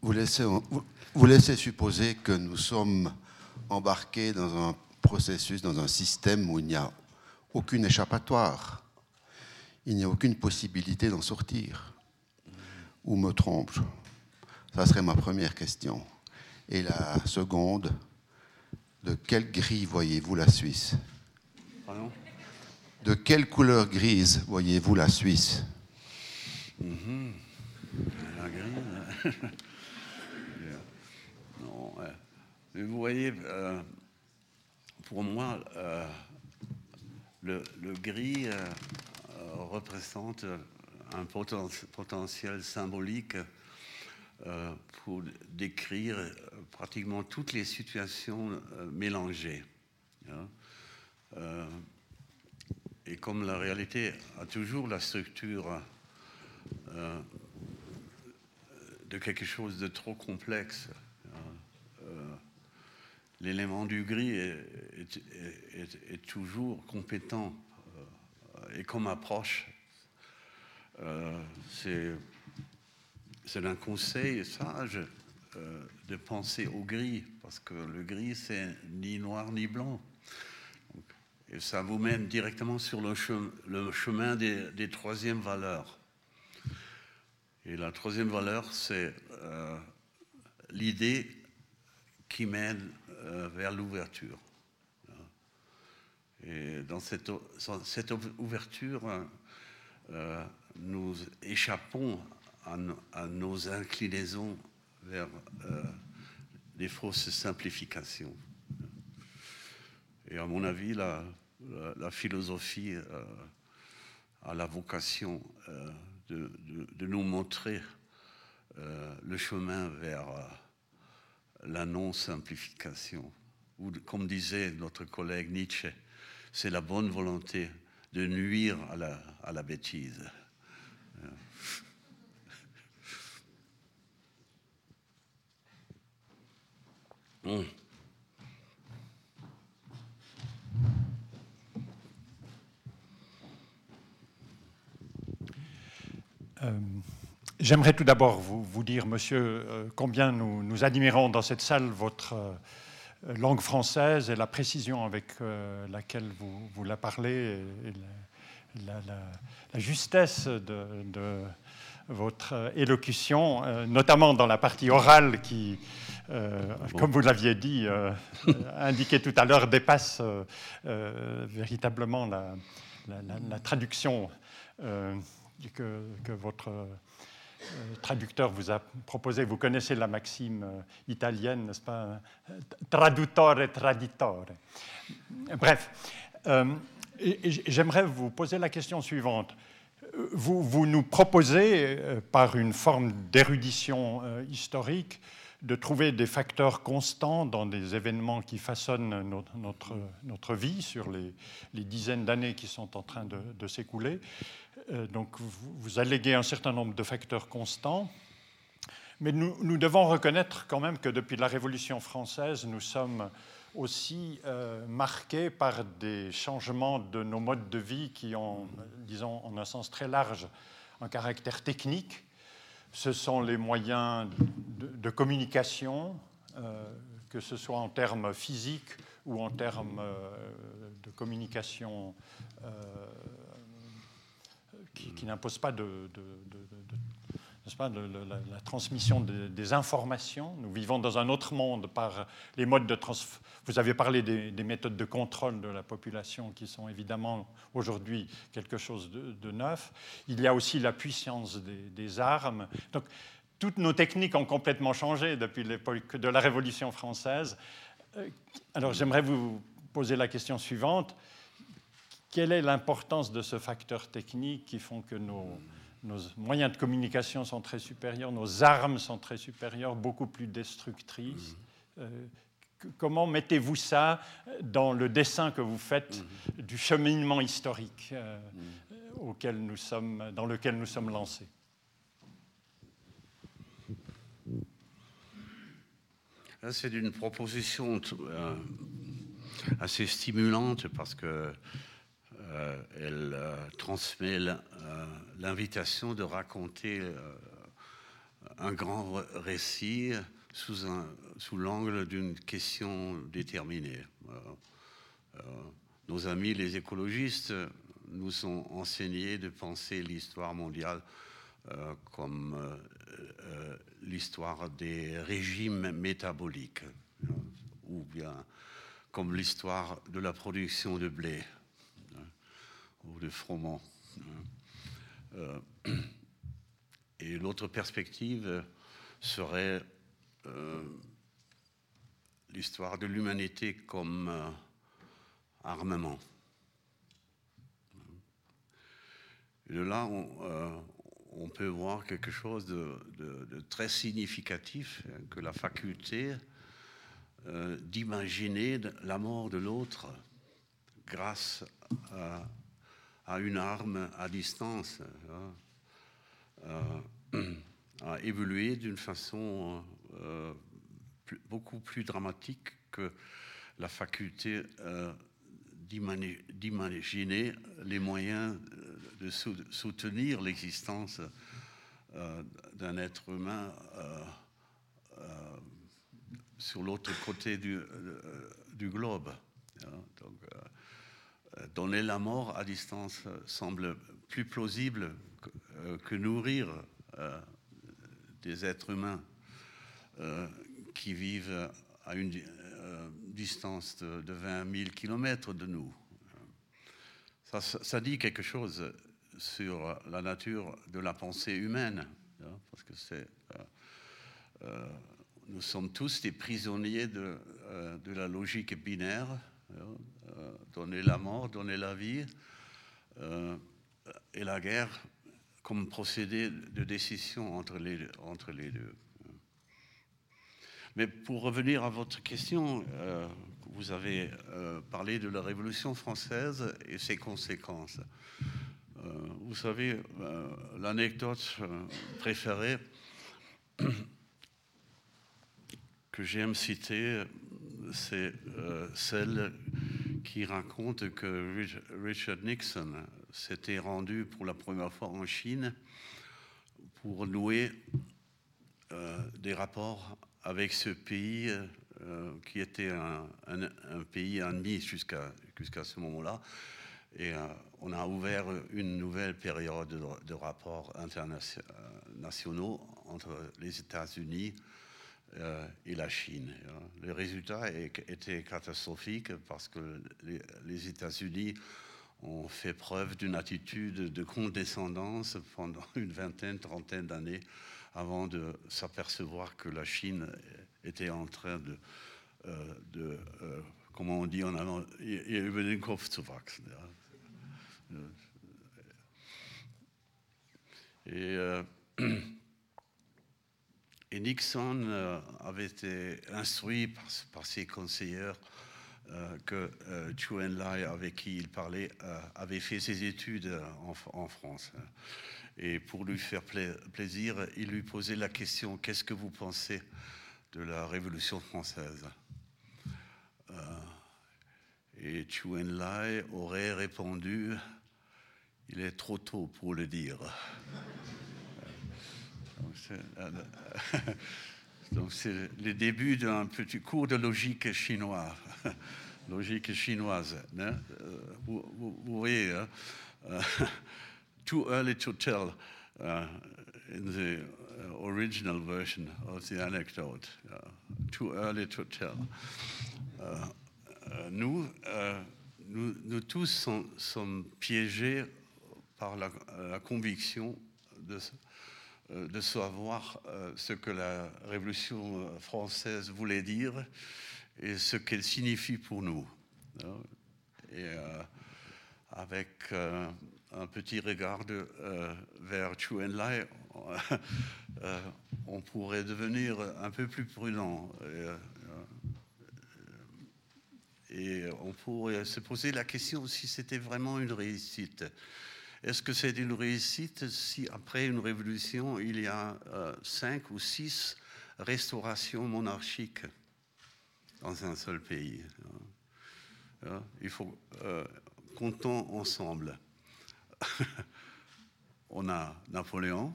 vous laissez, vous laissez supposer que nous sommes embarqués dans un processus, dans un système où il n'y a aucune échappatoire il n'y a aucune possibilité d'en sortir. Ou me trompe-je? Ça serait ma première question. Et la seconde, de quel gris voyez-vous la Suisse De quelle couleur grise voyez-vous la Suisse mm-hmm. La grise Non, vous voyez, euh, pour moi, euh, le, gris... Euh, représente un potentiel symbolique euh, pour décrire pratiquement toutes les situations euh, mélangées. Hein. Euh, et comme la réalité a toujours la structure de quelque chose de trop complexe, hein, l'élément du gris est toujours compétent et comme approche, euh, c'est un conseil sage euh, de penser au gris, parce que le gris, c'est ni noir ni blanc. et ça vous mène directement sur le, chemin, des, troisièmes valeurs. Et la troisième valeur, c'est euh, l'idée qui mène vers l'ouverture. Et dans cette, cette ouverture, euh, nous échappons à, nos inclinaisons vers euh, des fausses simplifications. Et à mon avis, la, philosophie euh, a la vocation de, de, nous montrer le chemin vers la non-simplification. Ou comme disait notre collègue Nietzsche, c'est la bonne volonté de nuire à la bêtise. Euh, j'aimerais tout d'abord vous, dire, monsieur, euh, combien nous, nous, admirons dans cette salle votre euh, langue française et la précision avec laquelle vous, vous la parlez et, la, justesse de, votre élocution, euh, notamment dans la partie orale qui, comme vous l'aviez dit, indiqué tout à l'heure, dépasse véritablement la, traduction que, que, votre traducteur vous a proposé, vous connaissez la maxime italienne, n'est-ce pas Traduttore traditore. Bref, j'aimerais vous poser la question suivante. Vous, nous proposez, par une forme d'érudition historique, de trouver des facteurs constants dans des événements qui façonnent notre, vie sur les, dizaines d'années qui sont en train de, s'écouler. Euh, donc vous, vous, alléguez un certain nombre de facteurs constants. Mais nous, devons reconnaître quand même que depuis la Révolution française, nous sommes aussi euh, marqués par des changements de nos modes de vie qui ont, disons, en un sens très large, un caractère technique. Ce sont les moyens de, communication, euh, que ce soit en termes physiques ou en termes euh, de communication euh, qui, n'imposent pas de, pas, la, transmission des informations. Nous vivons dans un autre monde par les modes de transfert. Vous avez parlé des, méthodes de contrôle de la population qui sont évidemment aujourd'hui quelque chose de, neuf. Il y a aussi la puissance des, armes. Donc, toutes nos techniques ont complètement changé depuis l'époque de la Révolution française. Euh, alors, j'aimerais vous poser la question suivante. Quelle est l'importance de ce facteur technique qui font que nos nos moyens de communication sont très supérieurs, nos armes sont très supérieures, beaucoup plus destructrices. Mmh. Euh, comment mettez-vous ça dans le dessin que vous faites mmh. du cheminement historique euh, mmh. auquel nous sommes, dans lequel nous sommes lancés? C'est une proposition euh, assez stimulante parce que euh, elle euh, transmet euh, l'invitation de raconter un grand récit sous, sous l'angle d'une question déterminée. nos amis les écologistes nous ont enseigné de penser l'histoire mondiale comme l'histoire des régimes métaboliques, ou bien comme l'histoire de la production de blé ou de froment. Euh, et l'autre perspective serait euh, l'histoire de l'humanité comme euh, armement. Et de là, on, peut voir quelque chose de, de très significatif, hein, que la faculté d'imaginer la mort de l'autre grâce à à une arme à distance, euh, euh, a évolué d'une façon euh, beaucoup plus dramatique que la faculté d'imaginer les moyens de soutenir l'existence d'un être humain sur l'autre côté du, globe. Euh, donner la mort à distance euh, semble plus plausible que, euh, nourrir des êtres humains qui vivent à une distance de, 20 000 kilomètres de nous. Ça, dit quelque chose sur la nature de la pensée humaine, hein, parce que nous sommes tous des prisonniers de la logique binaire euh, donner la mort, donner la vie, euh, et la guerre comme procédé de décision entre les, entre les deux. Mais pour revenir à votre question, euh, vous avez parlé de la Révolution française et ses conséquences. vous savez, l'anecdote préférée que j'aime citer, c'est celle qui raconte que Richard Nixon s'était rendu pour la première fois en Chine pour nouer euh, des rapports avec ce pays euh, qui était un, pays ennemi jusqu'à ce moment-là. Et euh, on a ouvert une nouvelle période de, de rapports internationaux entre les États-Unis euh, et la Chine. Le résultat était catastrophique parce que les, États-Unis ont fait preuve d'une attitude de condescendance pendant une vingtaine, trentaine d'années avant de s'apercevoir que la Chine était en train de, euh, euh, comment on dit en allemand, über den Kopf zu wachsen. Ja. Et, et, Nixon euh, avait été instruit par, ses conseillers euh, que euh, Chu Enlai, avec qui il parlait, euh, avait fait ses études en, France. Et pour lui faire pla plaisir, il lui posait la question Qu'est-ce que vous pensez de la Révolution française? Et Chu Enlai aurait répondu Il est trop tôt pour le dire. Donc c'est le début d'un petit cours de logique chinois, logique chinoise. Hein? Vous, vous, voyez, hein? uh, too early to tell uh, in the original version of the anecdote. Uh, too early to tell. Nous, nous, nous, tous sommes, piégés par la, la conviction de de savoir ce que la Révolution française voulait dire et ce qu'elle signifie pour nous. Et euh, avec euh, un petit regard de, euh, vers Chu Enlai, on pourrait devenir un peu plus prudent. Et, et on pourrait se poser la question si c'était vraiment une réussite. Est-ce que c'est une réussite si après une révolution, il y a euh, cinq ou six restaurations monarchiques dans un seul pays Il faut euh, comptons ensemble. on a Napoléon,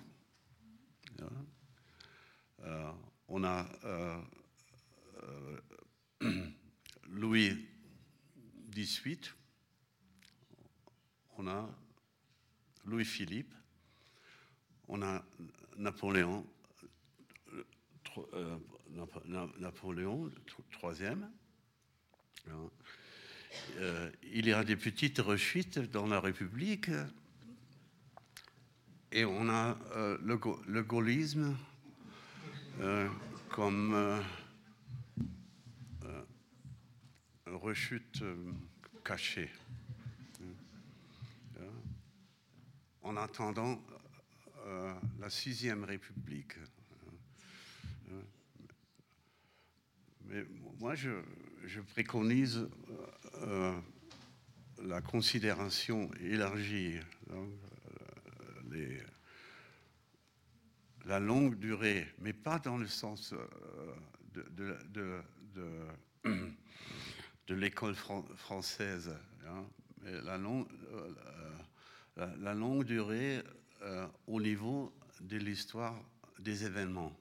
euh, on a euh, Louis XVIII, on a Louis-Philippe, on a Napoléon, euh, Napoléon. Euh, il y a des petites rechutes dans la République et on a euh, le, gaullisme euh, comme rechute cachée. En attendant euh, la sixième République. Mais moi, je, préconise euh, la considération élargie, les, la longue durée, mais pas dans le sens euh, de, l'école fran française, hein, la longue, euh, la, la longue durée euh, au niveau de l'histoire des événements.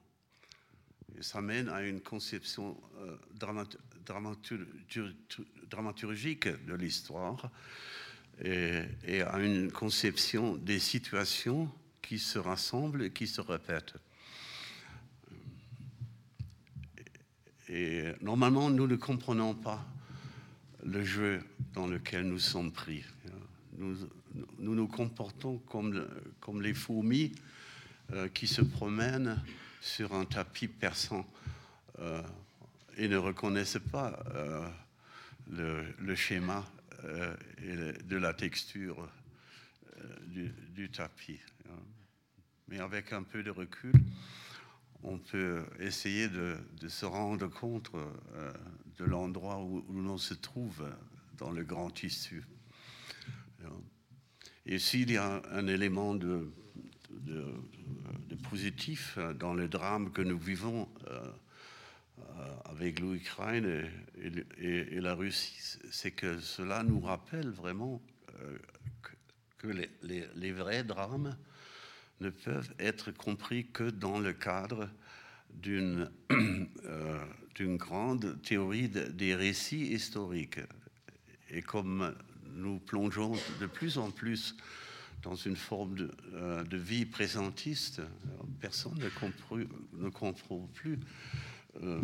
Ça mène à une conception euh, dramat dramatur dramaturgique de l'histoire et, à une conception des situations qui se rassemblent et qui se répètent. Et normalement, nous ne comprenons pas le jeu dans lequel nous sommes pris. Nous, nous nous comportons comme, les fourmis euh, qui se promènent sur un tapis perçant euh, et ne reconnaissent pas euh, le, schéma et de la texture du, tapis. Mais avec un peu de recul, on peut essayer de, se rendre compte de l'endroit où, où l'on se trouve dans le grand tissu. Et s'il y a un élément de, positif dans le drame que nous vivons euh, avec l'Ukraine et, la Russie, c'est que cela nous rappelle vraiment euh, que, les, vrais drames ne peuvent être compris que dans le cadre d'une euh, grande théorie de, des récits historiques. Et comme nous plongeons de plus en plus dans une forme de, euh, vie présentiste. Personne ne, comprend plus euh,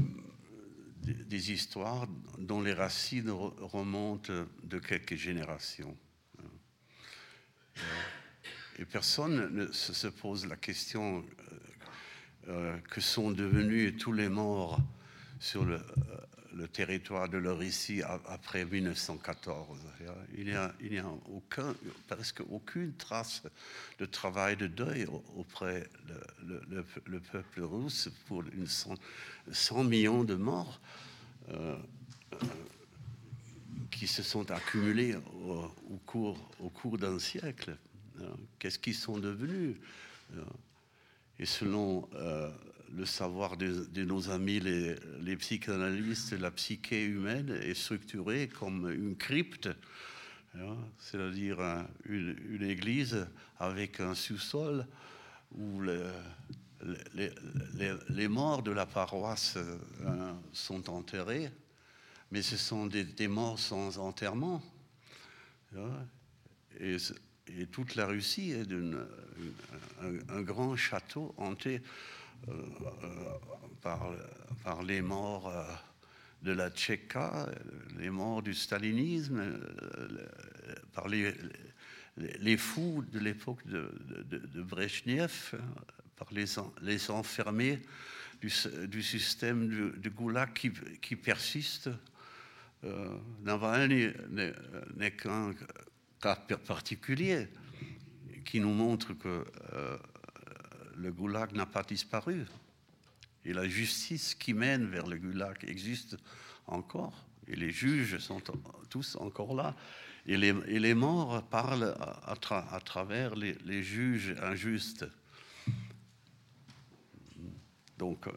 des, des, histoires dont les racines remontent de quelques générations. Et personne ne se pose la question que sont devenus tous les morts sur le, le territoire de l'Oricie après 1914. Il n'y a, aucun, presque aucune trace de travail de deuil auprès le, peuple russe pour une 100, millions de morts euh, euh, qui se sont accumulés au, cours, au cours d'un siècle. Qu'est-ce qu'ils sont devenus? Et selon euh, le savoir de, nos amis les, psychanalystes, la psyché humaine est structurée comme une crypte, hein, c'est-à-dire une, église avec un sous-sol où les, morts de la paroisse hein, sont enterrés, mais ce sont des, morts sans enterrement. Hein, et, toute la Russie est un, un, grand château hanté par, par, les morts euh, de la Tchéka, les morts du stalinisme, euh, par les, fous de l'époque de, de, Brezhnev, par les, les enfermés du, du système du, du, Goulag qui, qui persiste. Euh, Navalny n'est qu'un cas particulier qui nous montre que le goulag n'a pas disparu. Et la justice qui mène vers le goulag existe encore. Et les juges sont tous encore là. Et les, et les morts parlent à, travers les, juges injustes. Donc, euh,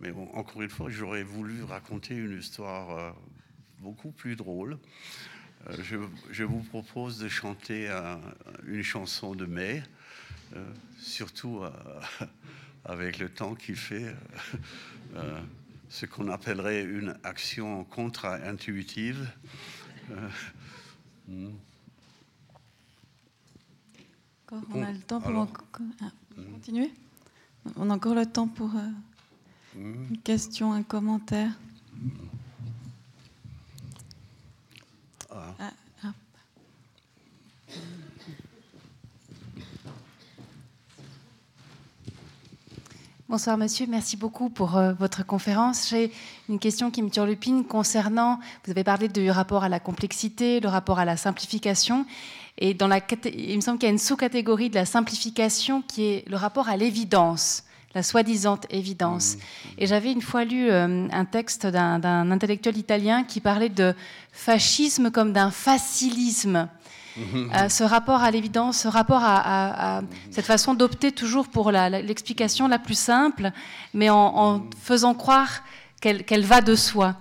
mais encore une fois, j'aurais voulu raconter une histoire euh, beaucoup plus drôle. Euh, je, je, vous propose de chanter une chanson de mai. Euh, surtout euh, avec le temps qui fait, euh, ce qu'on appellerait une action contre-intuitive. Hmm. on a le temps pour ah, hmm. continuer On a encore le temps pour hmm. une question, un commentaire. Ah. Ah. Bonsoir monsieur, merci beaucoup pour euh, votre conférence. J'ai une question qui me turlupine concernant, vous avez parlé du rapport à la complexité, le rapport à la simplification, et dans la, il me semble qu'il y a une sous-catégorie de la simplification qui est le rapport à l'évidence la soi-disant évidence. Mmh. Et j'avais une fois lu euh, un texte d'un intellectuel italien qui parlait de fascisme comme d'un facilisme. Euh, ce rapport à l'évidence, ce rapport à, cette façon d'opter toujours pour l'explication la, plus simple, mais en, faisant croire qu'elle va de soi.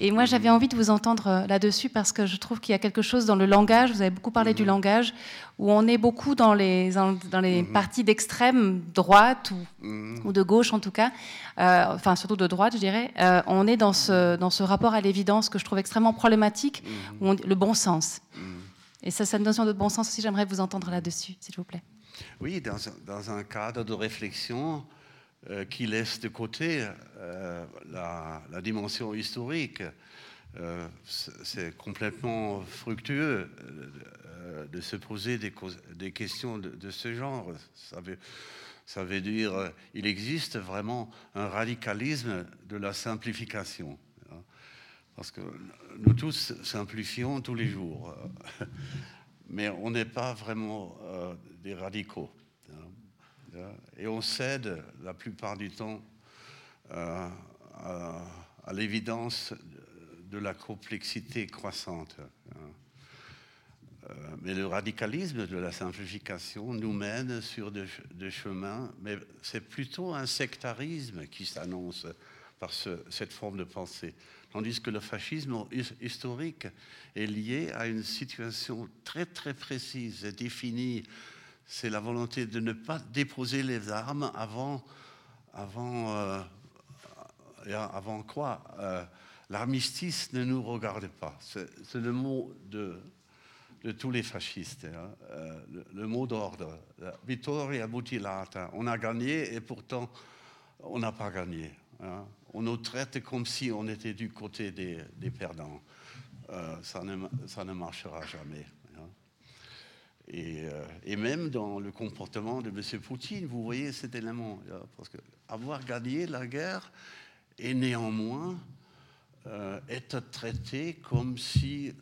Et moi, j'avais envie de vous entendre euh, là-dessus parce que je trouve qu'il y a quelque chose dans le langage, vous avez beaucoup parlé du langage, où on est beaucoup dans les, dans les mhm. parties d'extrême droite ou, mhm. ou, de gauche en tout cas, euh, enfin surtout de droite, je dirais. on est dans ce, dans ce rapport à l'évidence que je trouve extrêmement problématique, mhm. le bon sens. Et ça, cette notion de bon sens aussi, j'aimerais vous entendre là-dessus, s'il vous plaît. Oui, dans, un cadre de réflexion euh, qui laisse de côté euh, la, dimension historique. Euh, c'est complètement fructueux de se poser des, questions de, ce genre. Ça veut, ça veut dire il existe vraiment un radicalisme de la simplification. Parce que nous tous simplifions tous les jours, euh, mais on n'est pas vraiment euh, des radicaux. Hein. Et on cède la plupart du temps euh, à, l'évidence de la complexité croissante. Hein. Mais le radicalisme de la simplification nous mène sur des chemins, mais c'est plutôt un sectarisme qui s'annonce par cette forme de pensée. Tandis que le fascisme historique est lié à une situation très très précise et définie. C'est la volonté de ne pas déposer les armes avant, avant, euh, avant quoi euh, L'armistice ne nous regarde pas. C'est le mot de, de tous les fascistes, hein. euh, le, mot d'ordre. Vittoria mutilata. On a gagné et pourtant on n'a pas gagné. Hein on nous traite comme si on était du côté des, perdants. Euh, ça, ne, ça, ne, marchera jamais. Hein. Et, euh, et, même dans le comportement de M. Poutine, vous voyez cet élément. Parce que avoir gagné la guerre et néanmoins euh, être traité comme si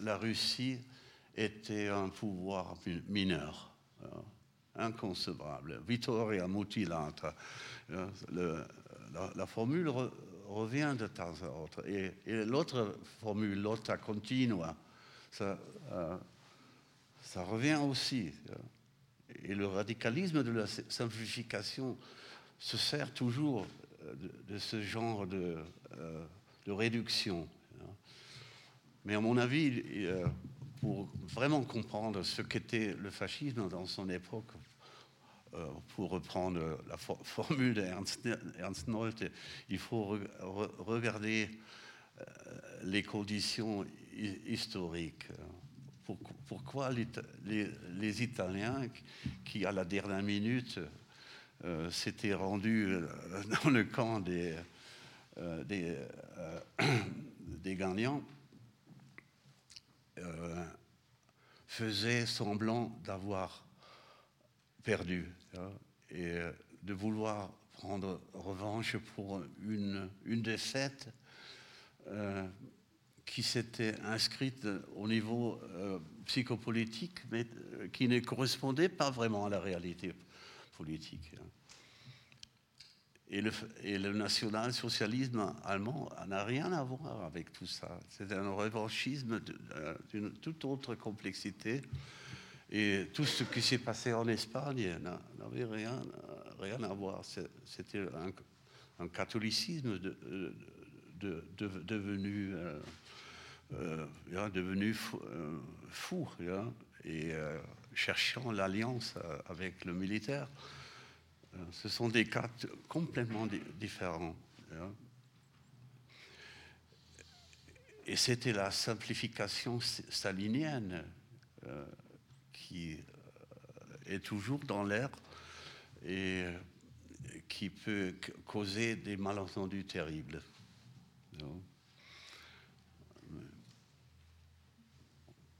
la Russie était un pouvoir mineur. inconcevable. Vittoria mutilata. Le, la, formule re, revient de temps à autre. Et, l'autre formule, lotta continua, ça, euh, ça revient aussi. Et le radicalisme de la simplification se sert toujours de, de ce genre de, euh, de, réduction. Mais à mon avis, euh, pour vraiment comprendre ce qu'était le fascisme dans son époque, euh, pour reprendre la for formule d'Ernst Ernst Nolte, il faut re re regarder euh, les conditions historiques. Pourquoi les, Italiens qui, à la dernière minute, euh, s'étaient rendus euh, dans le camp des, euh, des, euh, gagnants, euh, faisaient semblant d'avoir perdu et de vouloir prendre revanche pour une, une défaite qui s'était inscrite au niveau euh, psychopolitique, mais euh, qui ne correspondait pas vraiment à la réalité politique. Et le, et le national-socialisme allemand n'a rien à voir avec tout ça. C'est un revanchisme euh, d'une toute autre complexité. Et tout ce qui s'est passé en Espagne n'avait rien, rien à voir. C'était un, catholicisme de, de, de, devenu euh, euh, devenu fou, euh, fou et euh, cherchant l'alliance euh, avec le militaire. Euh, ce sont des cas complètement di différents. Et c'était la simplification stalinienne qui est toujours dans l'air et qui peut causer des malentendus terribles.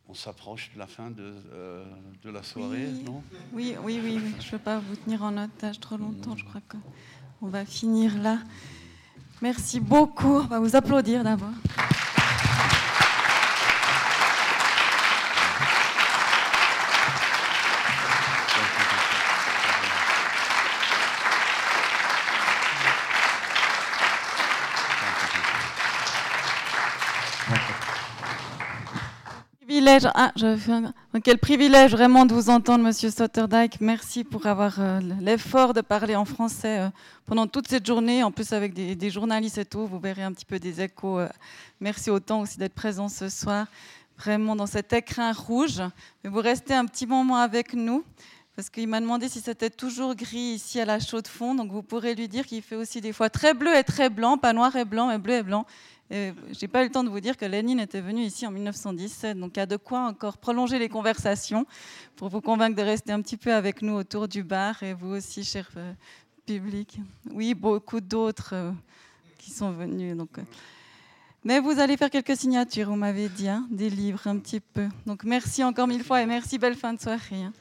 On s'approche de la fin de, euh, de la soirée, oui. non? Oui, oui, oui, oui, Je ne veux pas vous tenir en otage trop longtemps. Je crois qu'on va finir là. Merci beaucoup. On va vous applaudir d'abord. Ah, quel privilège vraiment de vous entendre, Monsieur Sotterdijk. Merci pour avoir euh, l'effort de parler en français euh, pendant toute cette journée, en plus avec des, journalistes et tout. Vous verrez un petit peu des échos. Euh, merci autant aussi d'être présent ce soir, vraiment dans cet écrin rouge. Mais vous restez un petit moment avec nous. Parce qu'il m'a demandé si c'était toujours gris ici à la chaux de fond. Donc vous pourrez lui dire qu'il fait aussi des fois très bleu et très blanc, pas noir et blanc, mais bleu et blanc. Je n'ai pas eu le temps de vous dire que Lénine était venu ici en 1917, donc il y a de quoi encore prolonger les conversations pour vous convaincre de rester un petit peu avec nous autour du bar et vous aussi, cher euh, public. Oui, beaucoup d'autres euh, qui sont venus. Donc, euh. Mais vous allez faire quelques signatures, vous m'avez dit, hein, des livres un petit peu. Donc merci encore mille fois et merci, belle fin de soirée. Hein.